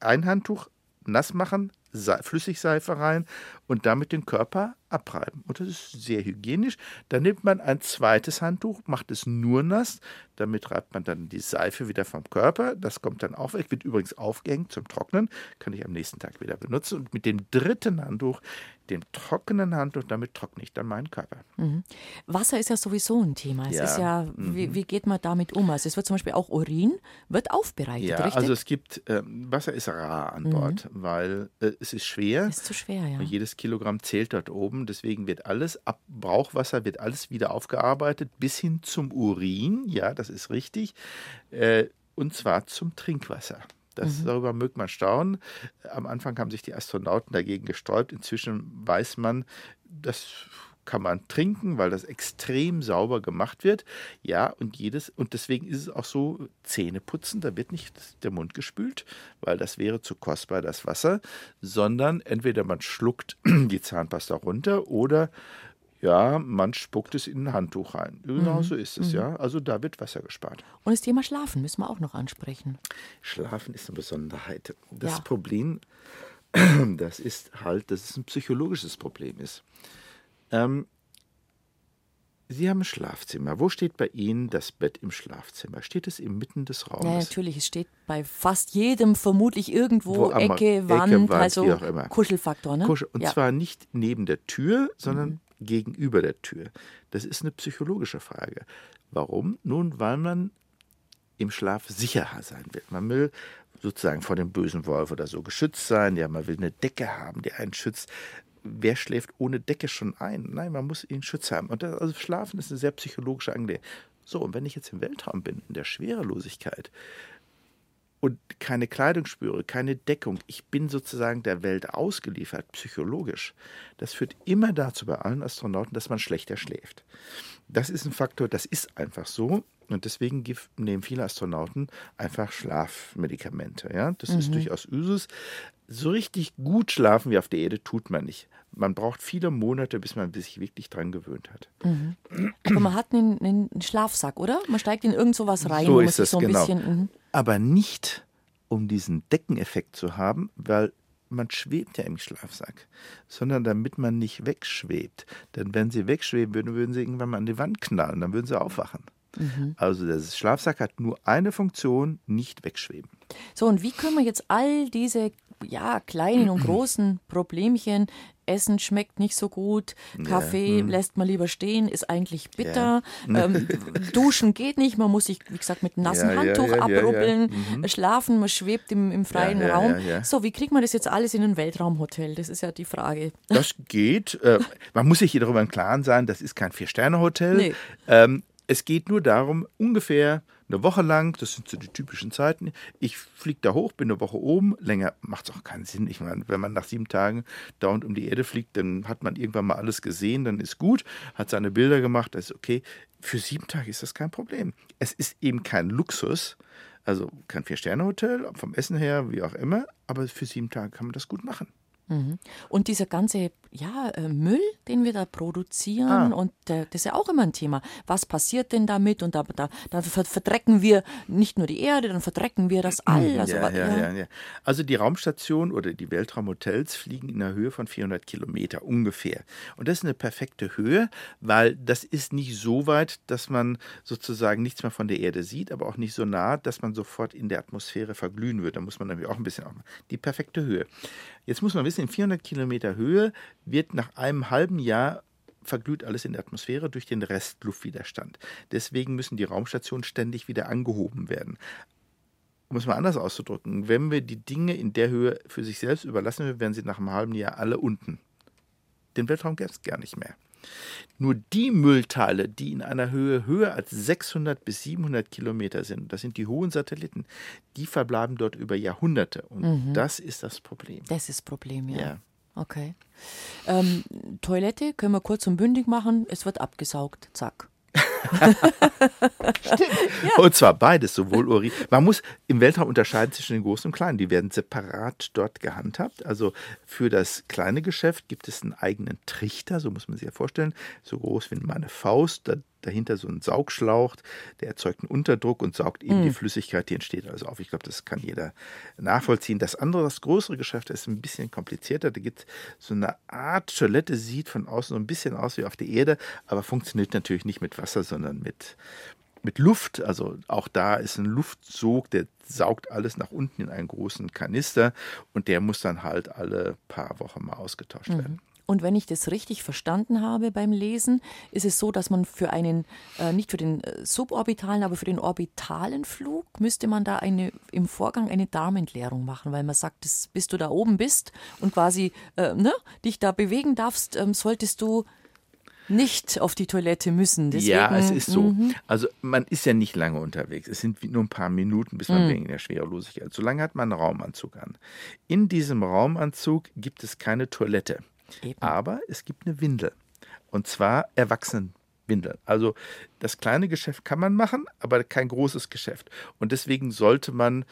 Ein Handtuch nass machen, Flüssigseife rein und damit den Körper abreiben. Und das ist sehr hygienisch. Dann nimmt man ein zweites Handtuch, macht es nur nass, damit reibt man dann die Seife wieder vom Körper. Das kommt dann auch weg, wird übrigens aufgehängt zum Trocknen, kann ich am nächsten Tag wieder benutzen. Und mit dem dritten Handtuch, dem trockenen Handtuch, damit trockne ich dann meinen Körper. Mhm. Wasser ist ja sowieso ein Thema. Es ja. ist ja, mhm. wie, wie, geht man damit um? Also es wird zum Beispiel auch Urin, wird aufbereitet, ja, richtig? also es gibt, äh, Wasser ist rar an Bord, mhm. weil äh, es ist schwer. Ist zu schwer, ja. Jedes Kilogramm zählt dort oben, deswegen wird alles, ab Brauchwasser wird alles wieder aufgearbeitet, bis hin zum Urin, ja, das ist richtig, äh, und zwar zum Trinkwasser. Das, mhm. Darüber mögt man staunen. Am Anfang haben sich die Astronauten dagegen gesträubt. Inzwischen weiß man, das kann man trinken, weil das extrem sauber gemacht wird. Ja, und jedes, und deswegen ist es auch so, Zähne putzen, da wird nicht der Mund gespült, weil das wäre zu kostbar, das Wasser, sondern entweder man schluckt die Zahnpasta runter oder ja, man spuckt es in ein Handtuch rein. Genau mhm. so ist es, mhm. ja. Also da wird Wasser gespart. Und das Thema Schlafen müssen wir auch noch ansprechen. Schlafen ist eine Besonderheit. Das ja. Problem, das ist halt, dass es ein psychologisches Problem ist. Ähm, Sie haben ein Schlafzimmer. Wo steht bei Ihnen das Bett im Schlafzimmer? Steht es inmitten des Raumes? Ja, natürlich. Es steht bei fast jedem vermutlich irgendwo Ecke, Wand, Ecke, Wand, also Kuschelfaktor. Ne? Kuschel. Und ja. zwar nicht neben der Tür, sondern mhm gegenüber der Tür? Das ist eine psychologische Frage. Warum? Nun, weil man im Schlaf sicherer sein will. Man will sozusagen vor dem bösen Wolf oder so geschützt sein. Ja, man will eine Decke haben, die einen schützt. Wer schläft ohne Decke schon ein? Nein, man muss ihn Schutz haben. Und das, also Schlafen ist eine sehr psychologische Angelegenheit. So, und wenn ich jetzt im Weltraum bin, in der Schwerelosigkeit, und keine Kleidung spüre, keine Deckung. Ich bin sozusagen der Welt ausgeliefert, psychologisch. Das führt immer dazu bei allen Astronauten, dass man schlechter schläft. Das ist ein Faktor, das ist einfach so. Und deswegen nehmen viele Astronauten einfach Schlafmedikamente. Ja? Das mhm. ist durchaus Usus. So richtig gut schlafen wie auf der Erde tut man nicht. Man braucht viele Monate, bis man sich wirklich dran gewöhnt hat. Mhm. Aber man hat einen, einen, Schlafsack, oder? Man steigt in irgend sowas rein. So ist es, so genau. Bisschen, mhm aber nicht um diesen Deckeneffekt zu haben, weil man schwebt ja im Schlafsack, sondern damit man nicht wegschwebt. Denn wenn sie wegschweben würden, würden sie irgendwann mal an die Wand knallen, dann würden sie aufwachen. Mhm. Also der Schlafsack hat nur eine Funktion, nicht wegschweben. So, und wie können wir jetzt all diese ja, kleinen und großen Problemchen Essen schmeckt nicht so gut, Kaffee ja, hm. lässt man lieber stehen, ist eigentlich bitter, ja. ähm, Duschen geht nicht, man muss sich, wie gesagt, mit einem nassen ja, Handtuch abrubbeln, mhm. schlafen, man schwebt im, im freien Raum. So, wie kriegt man das jetzt alles in ein Weltraumhotel? Das ist ja die Frage. Das geht. Äh, man muss sich hier darüber im Klaren sein, das ist kein Vier-Sterne-Hotel. Nee. Ähm, es geht nur darum, ungefähr eine Woche lang, das sind so die typischen Zeiten, ich fliege da hoch, bin eine Woche oben, länger macht es auch keinen Sinn. Ich meine, wenn man nach sieben Tagen dauernd um die Erde fliegt, dann hat man irgendwann mal alles gesehen, dann ist gut, hat seine Bilder gemacht, das ist okay. Für sieben Tage ist das kein Problem. Es ist eben kein Luxus, also kein Vier-Sterne-Hotel, vom Essen her, wie auch immer, aber für sieben Tage kann man das gut machen. Mhm. Und dieser ganze ja, äh, Müll, den wir da produzieren, ah. und äh, das ist ja auch immer ein Thema. Was passiert denn damit? Und da, da, da verdrecken wir nicht nur die Erde, dann verdrecken wir das all. Mhm. Also, ja, ja, ja, also die Raumstation oder die Weltraumhotels fliegen in einer Höhe von 400 Kilometer ungefähr. Und das ist eine perfekte Höhe, weil das ist nicht so weit, dass man sozusagen nichts mehr von der Erde sieht, aber auch nicht so nah, dass man sofort in der Atmosphäre verglühen würde. Da muss man nämlich auch ein bisschen aufmachen. Die perfekte Höhe. Jetzt muss man wissen, in 400 Kilometer Höhe wird nach einem halben Jahr verglüht alles in der Atmosphäre durch den Restluftwiderstand. Deswegen müssen die Raumstationen ständig wieder angehoben werden. Um es mal anders auszudrücken, wenn wir die Dinge in der Höhe für sich selbst überlassen, werden sie nach einem halben Jahr alle unten. Den Weltraum gäbe es gar nicht mehr. Nur die Müllteile, die in einer Höhe höher als 600 bis 700 Kilometer sind, das sind die hohen Satelliten, die verbleiben dort über Jahrhunderte. Und mhm. das ist das Problem. Das ist das Problem, ja. ja. Okay. Ähm, Toilette können wir kurz und bündig machen. Es wird abgesaugt. Zack. Stimmt. Ja. Und zwar beides, sowohl Urin. Man muss im Weltraum unterscheiden zwischen den großen und kleinen. Die werden separat dort gehandhabt. Also für das kleine Geschäft gibt es einen eigenen Trichter, so muss man sich ja vorstellen, so groß wie meine Faust. Da dahinter so ein Saugschlauch, der erzeugt einen Unterdruck und saugt eben mhm. die Flüssigkeit, die entsteht, also auf. Ich glaube, das kann jeder nachvollziehen. Das andere, das größere Geschäft, ist ein bisschen komplizierter. Da gibt es so eine Art Toilette, sieht von außen so ein bisschen aus wie auf der Erde, aber funktioniert natürlich nicht mit Wasser, sondern mit, mit Luft. Also auch da ist ein Luftsog, der saugt alles nach unten in einen großen Kanister und der muss dann halt alle paar Wochen mal ausgetauscht mhm. werden. Und wenn ich das richtig verstanden habe beim Lesen, ist es so, dass man für einen, äh, nicht für den äh, suborbitalen, aber für den orbitalen Flug, müsste man da eine, im Vorgang eine Darmentleerung machen, weil man sagt, dass, bis du da oben bist und quasi äh, ne, dich da bewegen darfst, ähm, solltest du nicht auf die Toilette müssen. Deswegen, ja, es ist so. Mhm. Also man ist ja nicht lange unterwegs. Es sind nur ein paar Minuten, bis man mhm. wegen der Schwerelosigkeit. Solange hat man einen Raumanzug an. In diesem Raumanzug gibt es keine Toilette. Eben. Aber es gibt eine Windel. Und zwar Erwachsenenwindel. Also das kleine Geschäft kann man machen, aber kein großes Geschäft. Und deswegen sollte man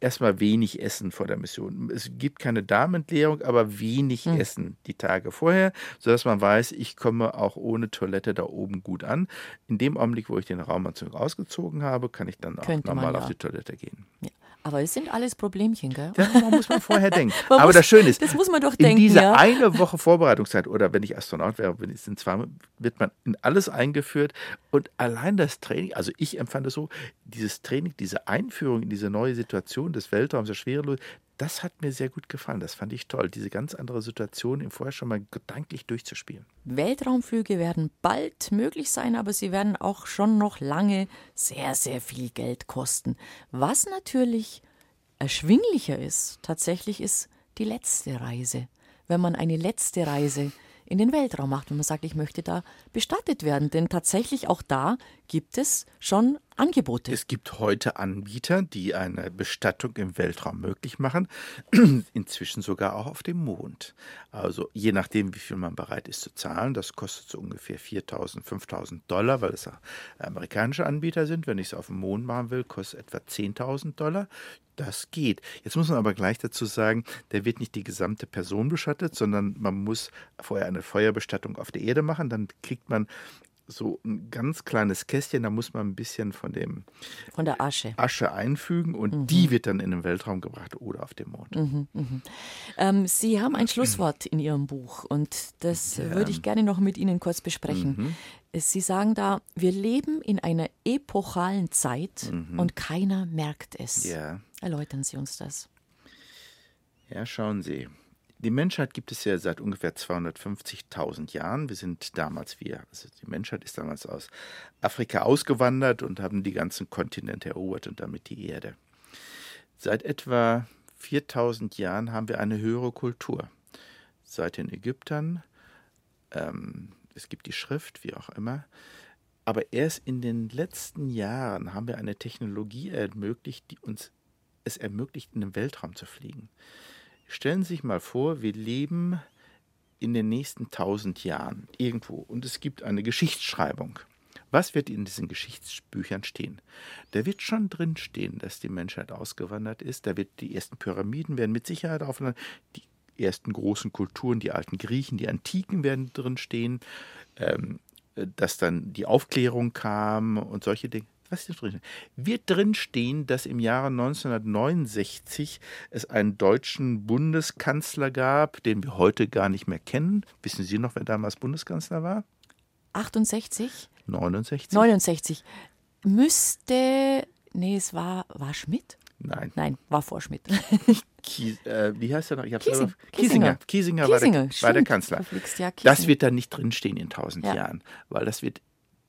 erstmal wenig essen vor der Mission. Es gibt keine Darmentleerung, aber wenig mhm. essen die Tage vorher, sodass man weiß, ich komme auch ohne Toilette da oben gut an. In dem Augenblick, wo ich den Raumanzug ausgezogen habe, kann ich dann auch Könnte normal ja. auf die Toilette gehen. Ja. Aber es sind alles Problemchen, gell? Ja, muss man vorher denken. man Aber muss, das Schöne ist, das muss man doch in denken, dieser ja? eine Woche Vorbereitungszeit oder wenn ich Astronaut wäre, wenn ich in zwei, wird man in alles eingeführt und allein das Training, also ich empfand es so, dieses Training, diese Einführung in diese neue Situation des Weltraums, der Schwerelos, das hat mir sehr gut gefallen. Das fand ich toll, diese ganz andere Situation im Vorher schon mal gedanklich durchzuspielen. Weltraumflüge werden bald möglich sein, aber sie werden auch schon noch lange sehr, sehr viel Geld kosten. Was natürlich erschwinglicher ist, tatsächlich ist die letzte Reise. Wenn man eine letzte Reise in den Weltraum macht, wenn man sagt, ich möchte da bestattet werden. Denn tatsächlich auch da gibt es schon Angebote. Es gibt heute Anbieter, die eine Bestattung im Weltraum möglich machen, inzwischen sogar auch auf dem Mond. Also je nachdem, wie viel man bereit ist zu zahlen, das kostet so ungefähr 4.000, 5.000 Dollar, weil es amerikanische Anbieter sind. Wenn ich es auf dem Mond machen will, kostet es etwa 10.000 Dollar. Das geht. Jetzt muss man aber gleich dazu sagen, da wird nicht die gesamte Person bestattet, sondern man muss vorher eine Feuerbestattung auf der Erde machen. Dann kriegt man so ein ganz kleines Kästchen, da muss man ein bisschen von dem von der Asche, Asche einfügen und mhm. die wird dann in den Weltraum gebracht oder auf dem Mond. Mhm, mh. ähm, Sie haben ein Schlusswort in Ihrem Buch und das ja. würde ich gerne noch mit Ihnen kurz besprechen. Mhm. Sie sagen da, wir leben in einer epochalen Zeit mhm. und keiner merkt es. Ja. Erläutern Sie uns das. Ja, schauen Sie. Die Menschheit gibt es ja seit ungefähr 250.000 Jahren. Wir sind damals, wir, also die Menschheit ist damals aus Afrika ausgewandert und haben die ganzen Kontinente erobert und damit die Erde. Seit etwa 4000 Jahren haben wir eine höhere Kultur. Seit den Ägyptern, ähm, es gibt die Schrift, wie auch immer. Aber erst in den letzten Jahren haben wir eine Technologie ermöglicht, die uns es ermöglicht, in den Weltraum zu fliegen. Stellen Sie sich mal vor, wir leben in den nächsten tausend Jahren irgendwo und es gibt eine Geschichtsschreibung. Was wird in diesen Geschichtsbüchern stehen? Da wird schon drin stehen, dass die Menschheit ausgewandert ist. Da wird die ersten Pyramiden werden mit Sicherheit aufeinander. Die ersten großen Kulturen, die alten Griechen, die Antiken werden drin stehen. Ähm, dass dann die Aufklärung kam und solche Dinge was ist drin? Wird drin stehen, dass im Jahre 1969 es einen deutschen Bundeskanzler gab, den wir heute gar nicht mehr kennen. Wissen Sie noch, wer damals Bundeskanzler war? 68? 69. 69. Müsste, nee, es war, war Schmidt? Nein. Nein, war vor Schmidt. Kies, äh, wie heißt er noch? Ich Kiesing, Kiesinger. Kiesinger, Kiesinger, war, der, war der Kanzler. Ja, das wird dann nicht drinstehen in tausend ja. Jahren, weil das wird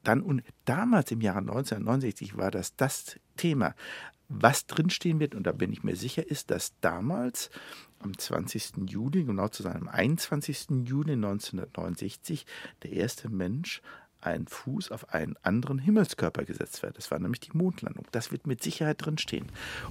dann und damals im Jahre 1969 war das das Thema. Was drinstehen wird, und da bin ich mir sicher, ist, dass damals am 20. Juli, genau zu seinem 21. Juli 1969, der erste Mensch ein Fuß auf einen anderen Himmelskörper gesetzt wird. Das war nämlich die Mondlandung. Das wird mit Sicherheit drinstehen.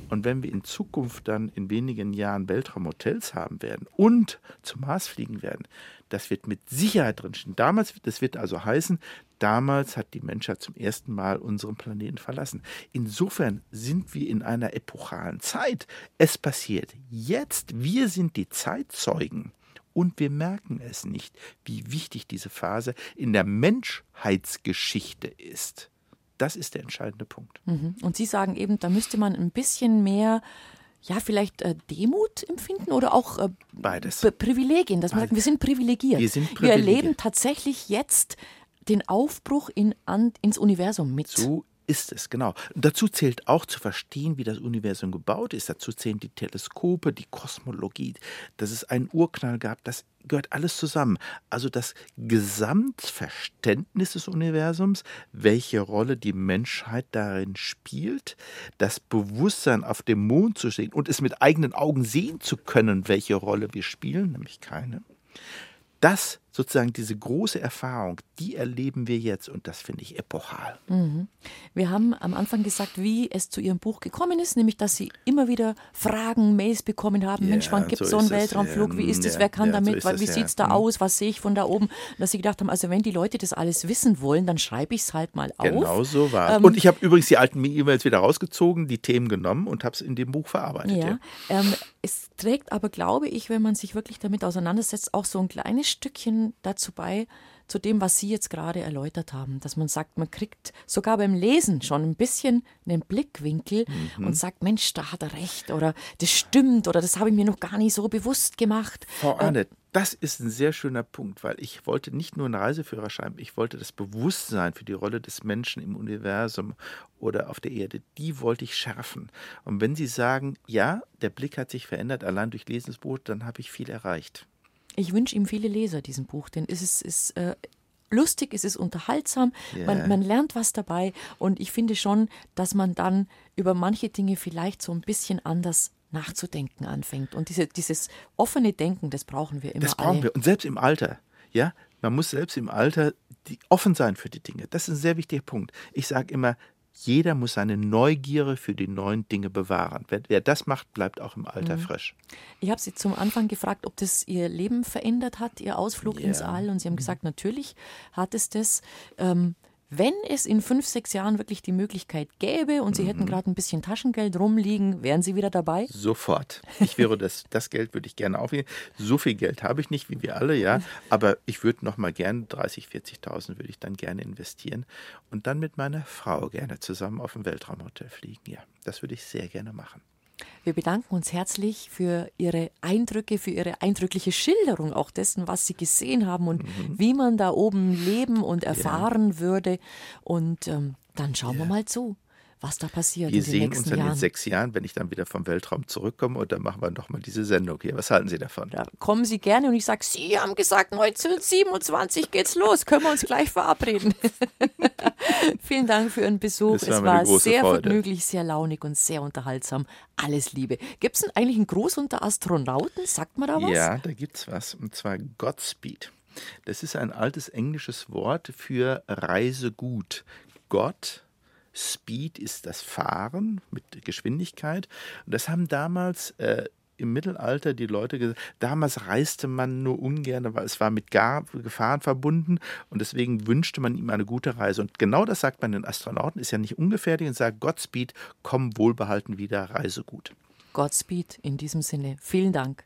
Und wenn wir in Zukunft dann in wenigen Jahren Weltraumhotels haben werden und zum Mars fliegen werden, das wird mit Sicherheit drinstehen. Damals, das wird also heißen, damals hat die Menschheit zum ersten Mal unseren Planeten verlassen. Insofern sind wir in einer epochalen Zeit. Es passiert jetzt. Wir sind die Zeitzeugen und wir merken es nicht, wie wichtig diese Phase in der Menschheitsgeschichte ist. Das ist der entscheidende Punkt. Mhm. Und Sie sagen eben, da müsste man ein bisschen mehr ja, vielleicht äh, Demut empfinden oder auch äh, Beides. Privilegien, dass man Beides. sagt, wir sind privilegiert. Wir, sind privilegiert. wir erleben tatsächlich jetzt den Aufbruch in, an, ins Universum mit. So ist es, genau. Dazu zählt auch zu verstehen, wie das Universum gebaut ist. Dazu zählen die Teleskope, die Kosmologie, dass es einen Urknall gab, das gehört alles zusammen. Also das Gesamtverständnis des Universums, welche Rolle die Menschheit darin spielt, das Bewusstsein auf dem Mond zu sehen und es mit eigenen Augen sehen zu können, welche Rolle wir spielen, nämlich keine. Das sozusagen diese große Erfahrung, die erleben wir jetzt und das finde ich epochal. Mhm. Wir haben am Anfang gesagt, wie es zu Ihrem Buch gekommen ist, nämlich dass Sie immer wieder Fragen, Mails bekommen haben. Ja, Mensch, wann gibt es so einen Weltraumflug? Ja, wie ist es? Wer kann ja, damit? So wie sieht es da mhm. aus? Was sehe ich von da oben? Dass Sie gedacht haben, also wenn die Leute das alles wissen wollen, dann schreibe ich es halt mal auf. Genau so war es. Ähm, und ich habe übrigens die alten E-Mails wieder rausgezogen, die Themen genommen und habe es in dem Buch verarbeitet. Ja. Ähm, es trägt aber, glaube ich, wenn man sich wirklich damit auseinandersetzt, auch so ein kleines Stückchen dazu bei, zu dem, was Sie jetzt gerade erläutert haben, dass man sagt, man kriegt sogar beim Lesen schon ein bisschen einen Blickwinkel mhm. und sagt, Mensch, da hat er recht oder das stimmt oder das habe ich mir noch gar nicht so bewusst gemacht. Frau Arne, äh, das ist ein sehr schöner Punkt, weil ich wollte nicht nur einen Reiseführer schreiben, ich wollte das Bewusstsein für die Rolle des Menschen im Universum oder auf der Erde, die wollte ich schärfen. Und wenn Sie sagen, ja, der Blick hat sich verändert allein durch Lesensbuch, dann habe ich viel erreicht. Ich wünsche ihm viele Leser, diesen Buch, denn es ist, ist äh, lustig, es ist unterhaltsam, yeah. man, man lernt was dabei und ich finde schon, dass man dann über manche Dinge vielleicht so ein bisschen anders nachzudenken anfängt. Und diese, dieses offene Denken, das brauchen wir immer. Das brauchen alle. wir. Und selbst im Alter, ja, man muss selbst im Alter die, offen sein für die Dinge. Das ist ein sehr wichtiger Punkt. Ich sage immer, jeder muss seine Neugierde für die neuen Dinge bewahren. Wer, wer das macht, bleibt auch im Alter mhm. frisch. Ich habe Sie zum Anfang gefragt, ob das Ihr Leben verändert hat, Ihr Ausflug yeah. ins All. Und Sie haben mhm. gesagt, natürlich hat es das. Ähm, Wenn es in fünf, sechs Jahren wirklich die Möglichkeit gäbe und Sie mhm. hätten gerade ein bisschen Taschengeld rumliegen, wären Sie wieder dabei? Sofort. Ich wäre das, das Geld würde ich gerne aufnehmen. So viel Geld habe ich nicht, wie wir alle, ja. Aber ich würde noch mal gerne 30, 40.000 würde ich dann gerne investieren und dann mit meiner Frau gerne zusammen auf dem Weltraumhotel fliegen. Ja, das würde ich sehr gerne machen. Wir bedanken uns herzlich für Ihre Eindrücke, für Ihre eindrückliche Schilderung auch dessen, was Sie gesehen haben und mhm. wie man da oben leben und erfahren ja. würde. Und ähm, dann schauen ja. wir mal zu was da passiert. Wir sehen uns dann Jahren. in sechs Jahren, wenn ich dann wieder vom Weltraum zurückkomme und dann machen wir nochmal diese Sendung hier. Was halten Sie davon? Da kommen Sie gerne und ich sage, Sie haben gesagt, 1927 geht's los. Können wir uns gleich verabreden. Vielen Dank für Ihren Besuch. Es war sehr Freude. vergnüglich, sehr launig und sehr unterhaltsam. Alles Liebe. Gibt es eigentlich einen Gruß unter Astronauten? Sagt man da was? Ja, da gibt es was. Und zwar Godspeed. Das ist ein altes englisches Wort für Reisegut. Gott Speed ist das Fahren mit Geschwindigkeit. Und das haben damals äh, im Mittelalter die Leute gesagt, damals reiste man nur ungern, weil es war mit Gefahren verbunden und deswegen wünschte man ihm eine gute Reise. Und genau das sagt man den Astronauten, ist ja nicht ungefährlich und sagt, Godspeed, komm wohlbehalten wieder, reise gut. Godspeed in diesem Sinne. Vielen Dank.